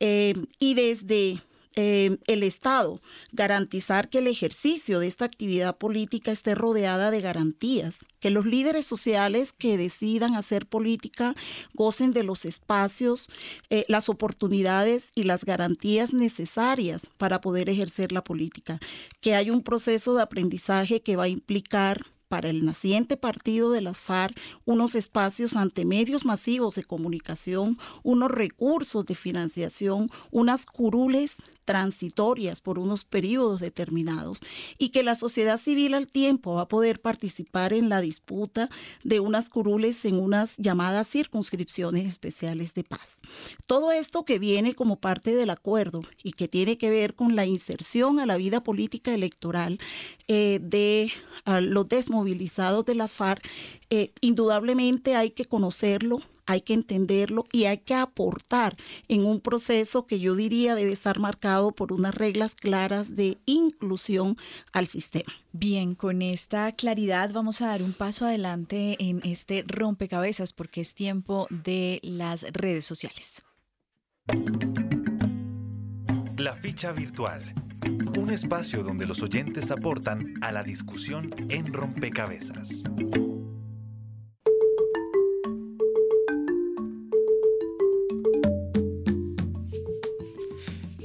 y desde Em, el Estado, garantizar que el ejercicio de esta actividad política esté rodeada de garantías, que los líderes sociales que decidan hacer política gocen de los espacios, eh, las oportunidades y las garantías necesarias para poder ejercer la política, que hay un proceso de aprendizaje que va a implicar para el naciente partido de las FARC unos espacios ante medios masivos de comunicación, unos recursos de financiación, unas curules transitorias por unos periodos determinados y que la sociedad civil al tiempo va a poder participar en la disputa de unas curules en unas llamadas circunscripciones especiales de paz. Todo esto que viene como parte del acuerdo y que tiene que ver con la inserción a la vida política electoral eh, de los desmovilizados de la FARC, eh, indudablemente hay que conocerlo, hay que entenderlo y hay que aportar en un proceso que yo diría debe estar marcado por unas reglas claras de inclusión al sistema. Bien, con esta claridad vamos a dar un paso adelante en este rompecabezas porque es tiempo de las redes sociales. La ficha virtual. Un espacio donde los oyentes aportan a la discusión en rompecabezas.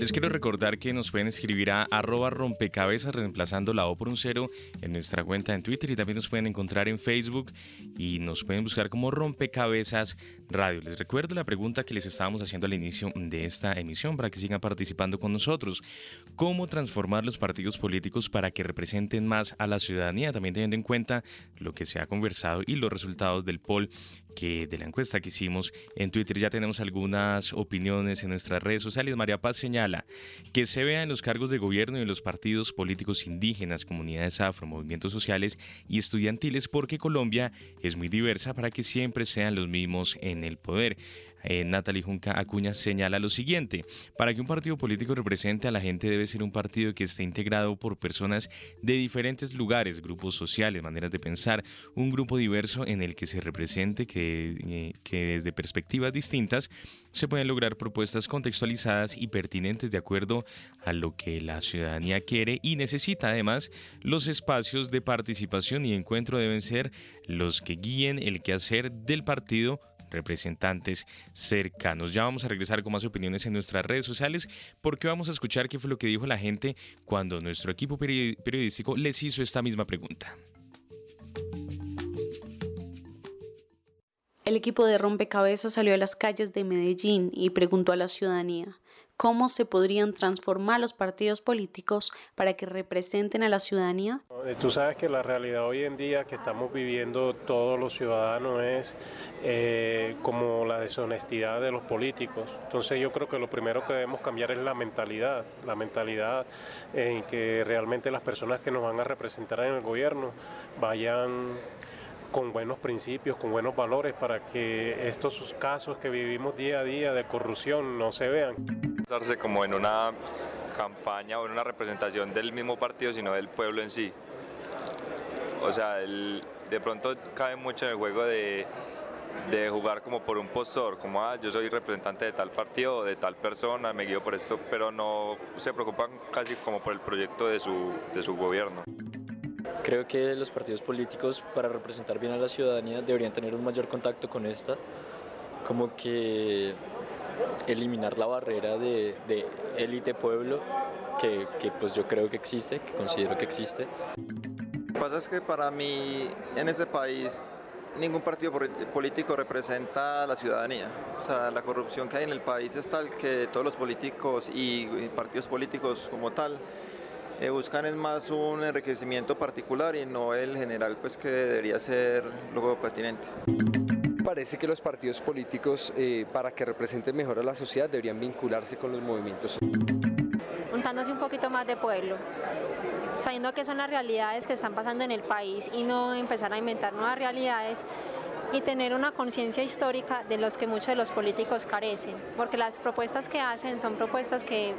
Les quiero recordar que nos pueden escribir a arroba rompecabezas reemplazando la O por un cero en nuestra cuenta en Twitter y también nos pueden encontrar en Facebook y nos pueden buscar como rompecabezas radio. Les recuerdo la pregunta que les estábamos haciendo al inicio de esta emisión para que sigan participando con nosotros. ¿Cómo transformar los partidos políticos para que representen más a la ciudadanía? También teniendo en cuenta lo que se ha conversado y los resultados del poll que de la encuesta que hicimos en Twitter ya tenemos algunas opiniones en nuestras redes sociales. María Paz señala que se vea en los cargos de gobierno y en los partidos políticos indígenas, comunidades afro, movimientos sociales y estudiantiles porque Colombia es muy diversa para que siempre sean los mismos en el poder. Eh, Natalie Junca Acuña señala lo siguiente, para que un partido político represente a la gente debe ser un partido que esté integrado por personas de diferentes lugares, grupos sociales, maneras de pensar, un grupo diverso en el que se represente que, eh, que desde perspectivas distintas se pueden lograr propuestas contextualizadas y pertinentes de acuerdo a lo que la ciudadanía quiere y necesita. Además, los espacios de participación y encuentro deben ser los que guíen el quehacer del partido representantes cercanos. Ya vamos a regresar con más opiniones en nuestras redes sociales porque vamos a escuchar qué fue lo que dijo la gente cuando nuestro equipo periodístico les hizo esta misma pregunta. El equipo de Rompecabezas salió a las calles de Medellín y preguntó a la ciudadanía cómo se podrían transformar los partidos políticos para que representen a la ciudadanía? Eh, tú sabes que la realidad hoy en día que estamos viviendo todos los ciudadanos es eh, como la deshonestidad de los políticos. Entonces yo creo que lo primero que debemos cambiar es la mentalidad, la mentalidad en que realmente las personas que nos van a representar en el gobierno vayan con buenos principios, con buenos valores para que estos casos que vivimos día a día de corrupción no se vean. Pensarse como en una campaña o en una representación del mismo partido, sino del pueblo en sí. O sea, de pronto cae mucho en el juego de, jugar como por un postor, como ah, yo soy representante de tal partido de tal persona, me guío por esto, pero no se preocupan casi como por el proyecto de su gobierno. Creo que los partidos políticos para representar bien a la ciudadanía deberían tener un mayor contacto con esta, como que eliminar la barrera de, élite-pueblo que, que, pues yo creo que existe, que considero que existe. Lo que pasa es que para mí en este país ningún partido político representa a la ciudadanía. O sea, la corrupción que hay en el país es tal que todos los políticos y partidos políticos como tal eh, buscan es más un enriquecimiento particular y no el general pues que debería ser luego pertinente. Parece que los partidos políticos eh, para que representen mejor a la sociedad deberían vincularse con los movimientos. Juntándose un poquito más de pueblo, sabiendo que son las realidades que están pasando en el país y no empezar a inventar nuevas realidades y tener una conciencia histórica de los que muchos de los políticos carecen, porque las propuestas que hacen son propuestas que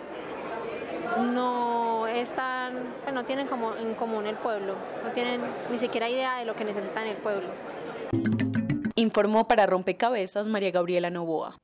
no están, no tienen como en común el pueblo, no tienen ni siquiera idea de lo que necesitan el pueblo. Informó para Rompecabezas María Gabriela Novoa.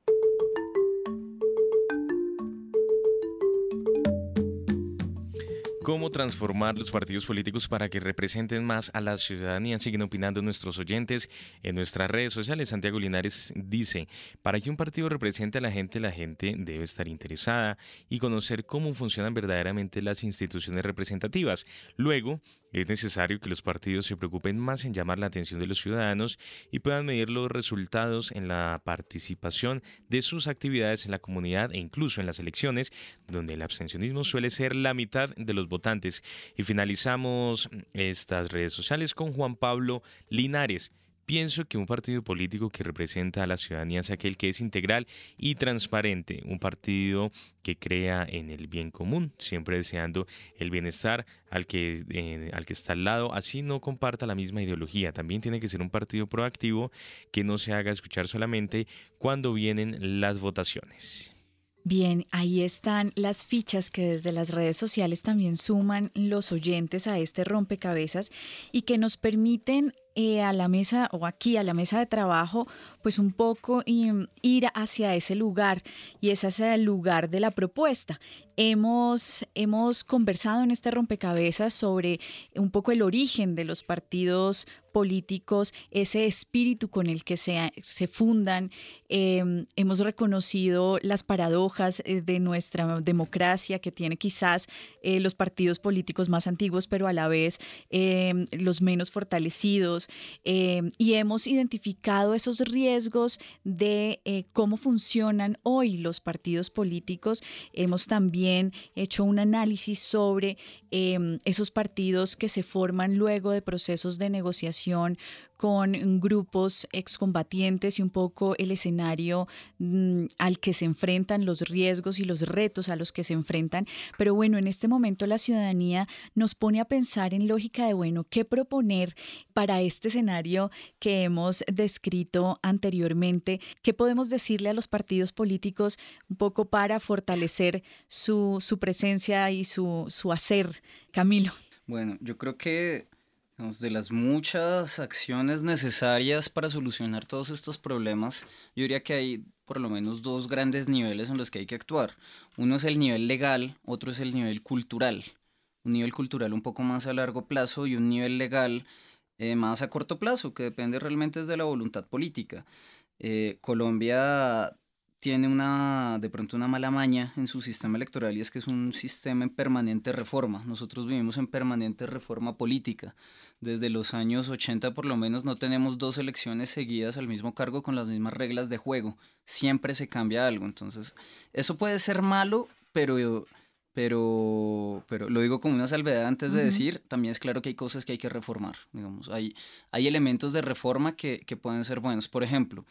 Cómo transformar los partidos políticos para que representen más a la ciudadanía. Siguen opinando nuestros oyentes en nuestras redes sociales. Santiago Linares dice, para que un partido represente a la gente, la gente debe estar interesada y conocer cómo funcionan verdaderamente las instituciones representativas. Luego, es necesario que los partidos se preocupen más en llamar la atención de los ciudadanos y puedan medir los resultados en la participación de sus actividades en la comunidad e incluso en las elecciones, donde el abstencionismo suele ser la mitad de los votantes. Y finalizamos estas redes sociales con Juan Pablo Linares. Pienso que un partido político que representa a la ciudadanía es aquel que es integral y transparente, un partido que crea en el bien común, siempre deseando el bienestar al que, eh, al que está al lado, así no comparta la misma ideología. También tiene que ser un partido proactivo que no se haga escuchar solamente cuando vienen las votaciones. Bien, ahí están las fichas que desde las redes sociales también suman los oyentes a este rompecabezas y que nos permiten eh, a la mesa o aquí a la mesa de trabajo, pues un poco ir hacia ese lugar y es hacia el lugar de la propuesta. Hemos, hemos conversado en este rompecabezas sobre un poco el origen de los partidos políticos, ese espíritu con el que se, se fundan. Em, hemos reconocido las paradojas eh, de nuestra democracia que tiene quizás eh, los partidos políticos más antiguos, pero a la vez em, los menos fortalecidos Em, y hemos identificado esos riesgos de eh, cómo funcionan hoy los partidos políticos. Hemos también hecho un análisis sobre em, esos partidos que se forman luego de procesos de negociación con grupos excombatientes y un poco el escenario mm, al que se enfrentan, los riesgos y los retos a los que se enfrentan. Pero bueno, en este momento la ciudadanía nos pone a pensar en lógica de, bueno, ¿qué proponer para este escenario que hemos descrito anteriormente? ¿Qué podemos decirle a los partidos políticos un poco para fortalecer su, su presencia y su, su hacer? Camilo. Bueno, yo creo que de las muchas acciones necesarias para solucionar todos estos problemas, yo diría que hay por lo menos dos grandes niveles en los que hay que actuar. Uno es el nivel legal, otro es el nivel cultural. Un nivel cultural un poco más a largo plazo y un nivel legal eh, más a corto plazo, que depende realmente de la voluntad política. Eh, Colombia tiene una, de pronto una mala maña en su sistema electoral y es que es un sistema en permanente reforma. Nosotros vivimos en permanente reforma política. Desde los años 80 por lo menos no tenemos dos elecciones seguidas al mismo cargo con las mismas reglas de juego. Siempre se cambia algo. Entonces, eso puede ser malo, pero pero, pero lo digo como una salvedad antes de decir, también es claro que hay cosas que hay que reformar, digamos, hay, hay elementos de reforma que, que pueden ser buenos. Por ejemplo,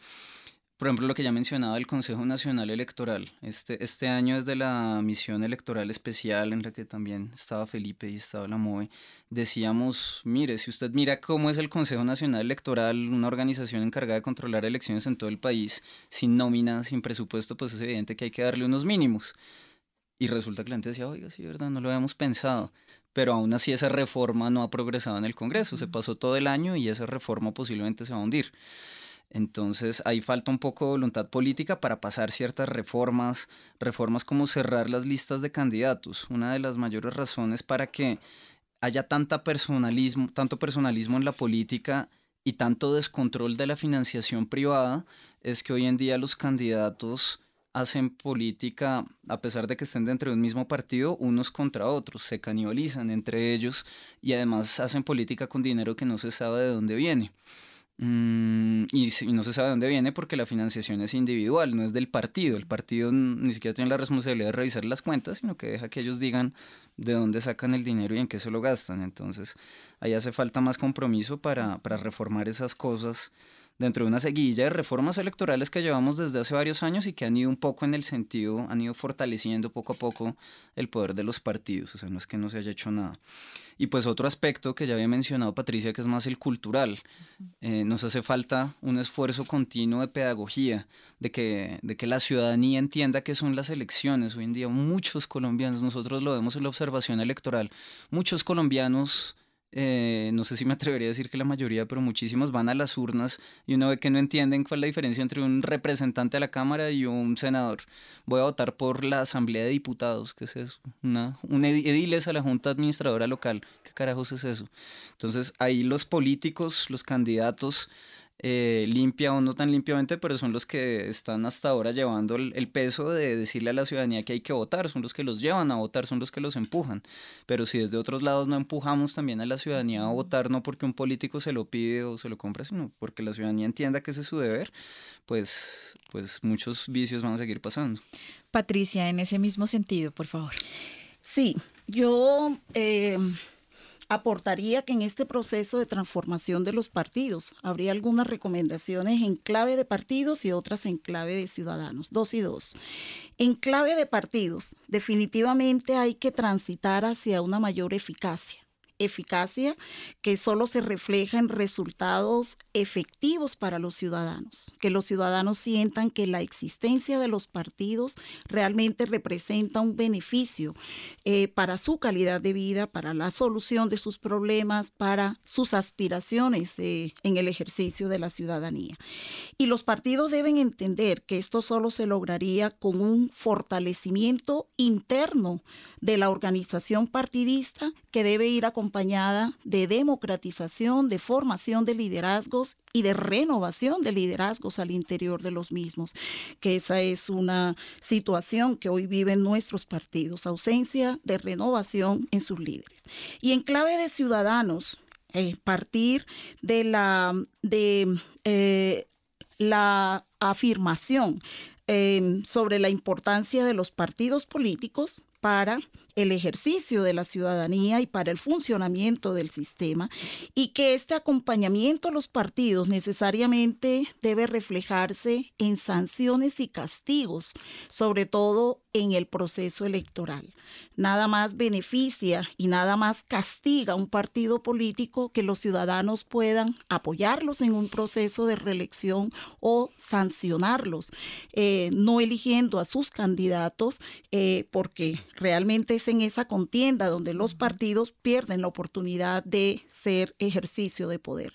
por ejemplo, lo que ya mencionaba el Consejo Nacional Electoral. Este, este año es de la misión electoral especial en la que también estaba Felipe y estaba la MOE. Decíamos, mire, si usted mira cómo es el Consejo Nacional Electoral, una organización encargada de controlar elecciones en todo el país, sin nómina, sin presupuesto, pues es evidente que hay que darle unos mínimos. Y resulta que la gente decía, oiga, sí, verdad, no lo habíamos pensado. Pero aún así esa reforma no ha progresado en el Congreso. Se pasó todo el año y esa reforma posiblemente se va a hundir. Entonces ahí falta un poco de voluntad política para pasar ciertas reformas, reformas como cerrar las listas de candidatos. Una de las mayores razones para que haya tanta personalismo, tanto personalismo en la política y tanto descontrol de la financiación privada es que hoy en día los candidatos hacen política, a pesar de que estén dentro de un mismo partido, unos contra otros, se canibalizan entre ellos y además hacen política con dinero que no se sabe de dónde viene. Mm, y, no se sabe de dónde viene porque la financiación es individual, no es del partido. El partido ni siquiera tiene la responsabilidad de revisar las cuentas, sino que deja que ellos digan de dónde sacan el dinero y en qué se lo gastan. Entonces, ahí hace falta más compromiso para, para reformar esas cosas dentro de una seguilla de reformas electorales que llevamos desde hace varios años y que han ido un poco en el sentido, han ido fortaleciendo poco a poco el poder de los partidos, o sea, no es que no se haya hecho nada. Y pues otro aspecto que ya había mencionado Patricia, que es más el cultural, eh, nos hace falta un esfuerzo continuo de pedagogía, de que, de que la ciudadanía entienda qué son las elecciones. Hoy en día muchos colombianos, nosotros lo vemos en la observación electoral, muchos colombianos eh, no sé si me atrevería a decir que la mayoría, pero muchísimos van a las urnas y uno ve que no entienden cuál es la diferencia entre un representante de la Cámara y un senador. Voy a votar por la Asamblea de Diputados, ¿qué es eso? Una, un ediles a la Junta Administradora Local, ¿qué carajos es eso? Entonces ahí los políticos, los candidatos eh, limpia o no tan limpiamente, pero son los que están hasta ahora llevando el, peso de decirle a la ciudadanía que hay que votar, son los que los llevan a votar, son los que los empujan. Pero si desde otros lados no empujamos también a la ciudadanía a votar, no porque un político se lo pide o se lo compra, sino porque la ciudadanía entienda que ese es su deber, pues, pues muchos vicios van a seguir pasando. Patricia, en ese mismo sentido, por favor. Sí, yo... Eh, aportaría que en este proceso de transformación de los partidos habría algunas recomendaciones en clave de partidos y otras en clave de ciudadanos, dos y dos. En clave de partidos, definitivamente hay que transitar hacia una mayor eficacia eficacia que solo se refleja en resultados efectivos para los ciudadanos, que los ciudadanos sientan que la existencia de los partidos realmente representa un beneficio eh, para su calidad de vida, para la solución de sus problemas, para sus aspiraciones eh, en el ejercicio de la ciudadanía. Y los partidos deben entender que esto solo se lograría con un fortalecimiento interno de la organización partidista que debe ir acompañada de democratización, de formación de liderazgos y de renovación de liderazgos al interior de los mismos, que esa es una situación que hoy viven nuestros partidos, ausencia de renovación en sus líderes. Y en clave de ciudadanos, eh, partir de la, de, eh, la afirmación eh, sobre la importancia de los partidos políticos para el ejercicio de la ciudadanía y para el funcionamiento del sistema y que este acompañamiento a los partidos necesariamente debe reflejarse en sanciones y castigos, sobre todo en el proceso electoral. Nada más beneficia y nada más castiga a un partido político que los ciudadanos puedan apoyarlos en un proceso de reelección o sancionarlos, eh, no eligiendo a sus candidatos eh, porque realmente es en esa contienda donde los partidos pierden la oportunidad de ser ejercicio de poder.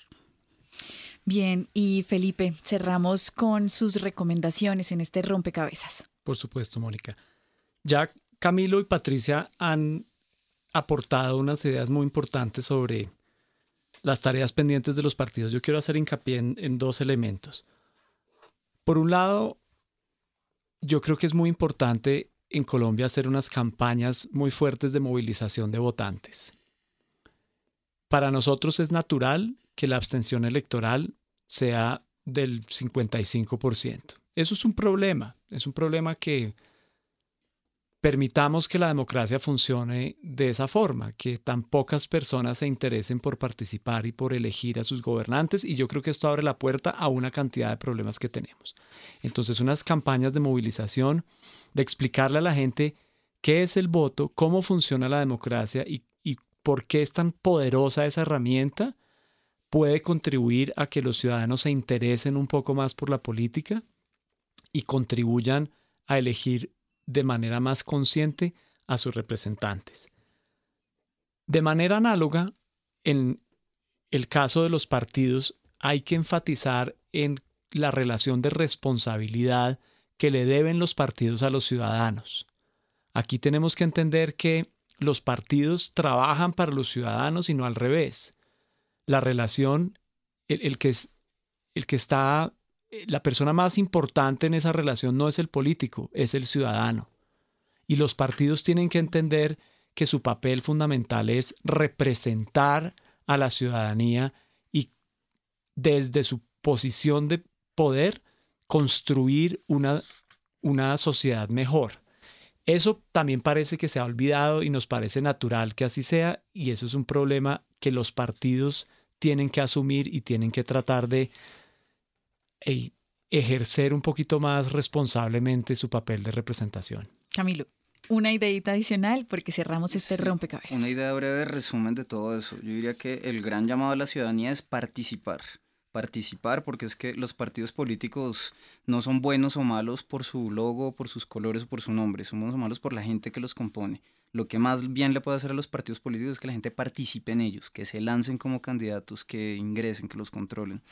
Bien, y Felipe, cerramos con sus recomendaciones en este rompecabezas. Por supuesto, Mónica. Ya Camilo y Patricia han aportado unas ideas muy importantes sobre las tareas pendientes de los partidos. Yo quiero hacer hincapié en, en dos elementos. Por un lado, yo creo que es muy importante en Colombia hacer unas campañas muy fuertes de movilización de votantes. Para nosotros es natural que la abstención electoral sea del 55%. Eso es un problema, es un problema que permitamos que la democracia funcione de esa forma, que tan pocas personas se interesen por participar y por elegir a sus gobernantes, y yo creo que esto abre la puerta a una cantidad de problemas que tenemos. Entonces, unas campañas de movilización, de explicarle a la gente qué es el voto, cómo funciona la democracia y, y por qué es tan poderosa esa herramienta, puede contribuir a que los ciudadanos se interesen un poco más por la política y contribuyan a elegir de manera más consciente a sus representantes. De manera análoga, en el caso de los partidos, hay que enfatizar en la relación de responsabilidad que le deben los partidos a los ciudadanos. Aquí tenemos que entender que los partidos trabajan para los ciudadanos y no al revés. La relación, el, que, es, el que está la persona más importante en esa relación no es el político, es el ciudadano. Y los partidos tienen que entender que su papel fundamental es representar a la ciudadanía y desde su posición de poder construir una, una sociedad mejor. Eso también parece que se ha olvidado y nos parece natural que así sea y eso es un problema que los partidos tienen que asumir y tienen que tratar de ejercer un poquito más responsablemente su papel de representación. Camilo, una ideita adicional porque cerramos este rompecabezas. Una idea breve de resumen de todo eso. Yo diría que el gran llamado a la ciudadanía es participar. Participar porque es que los partidos políticos no son buenos o malos por su logo, por sus colores o por su nombre. Son buenos o malos por la gente que los compone. Lo que más bien le puede hacer a los partidos políticos es que la gente participe en ellos, que se lancen como candidatos, que ingresen, que los controlen.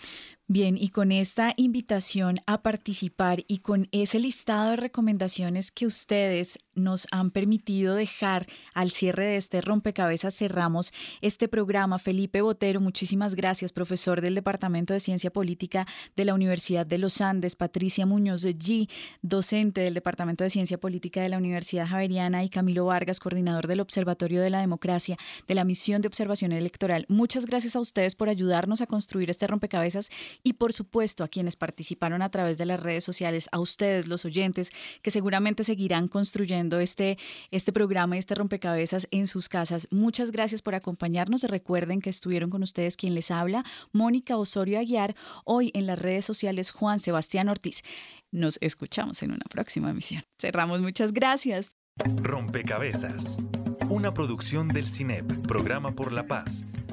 Bien, y con esta invitación a participar y con ese listado de recomendaciones que ustedes nos han permitido dejar al cierre de este rompecabezas, cerramos este programa. Felipe Botero, muchísimas gracias, profesor del Departamento de Ciencia Política de la Universidad de los Andes. Patricia Muñoz G, docente del Departamento de Ciencia Política de la Universidad Javeriana. Y Camilo Vargas, coordinador del Observatorio de la Democracia de la Misión de Observación Electoral. Muchas gracias a ustedes por ayudarnos a construir este rompecabezas y por supuesto a quienes participaron a través de las redes sociales, a ustedes los oyentes que seguramente seguirán este, este programa y este rompecabezas en sus casas. Muchas gracias por acompañarnos. Recuerden que estuvieron con ustedes quien les habla, Mónica Osorio Aguiar, hoy en las redes sociales Juan Sebastián Ortiz. Nos escuchamos en una próxima emisión. Cerramos, muchas gracias. Rompecabezas. Una producción del CINEP, Programa por la Paz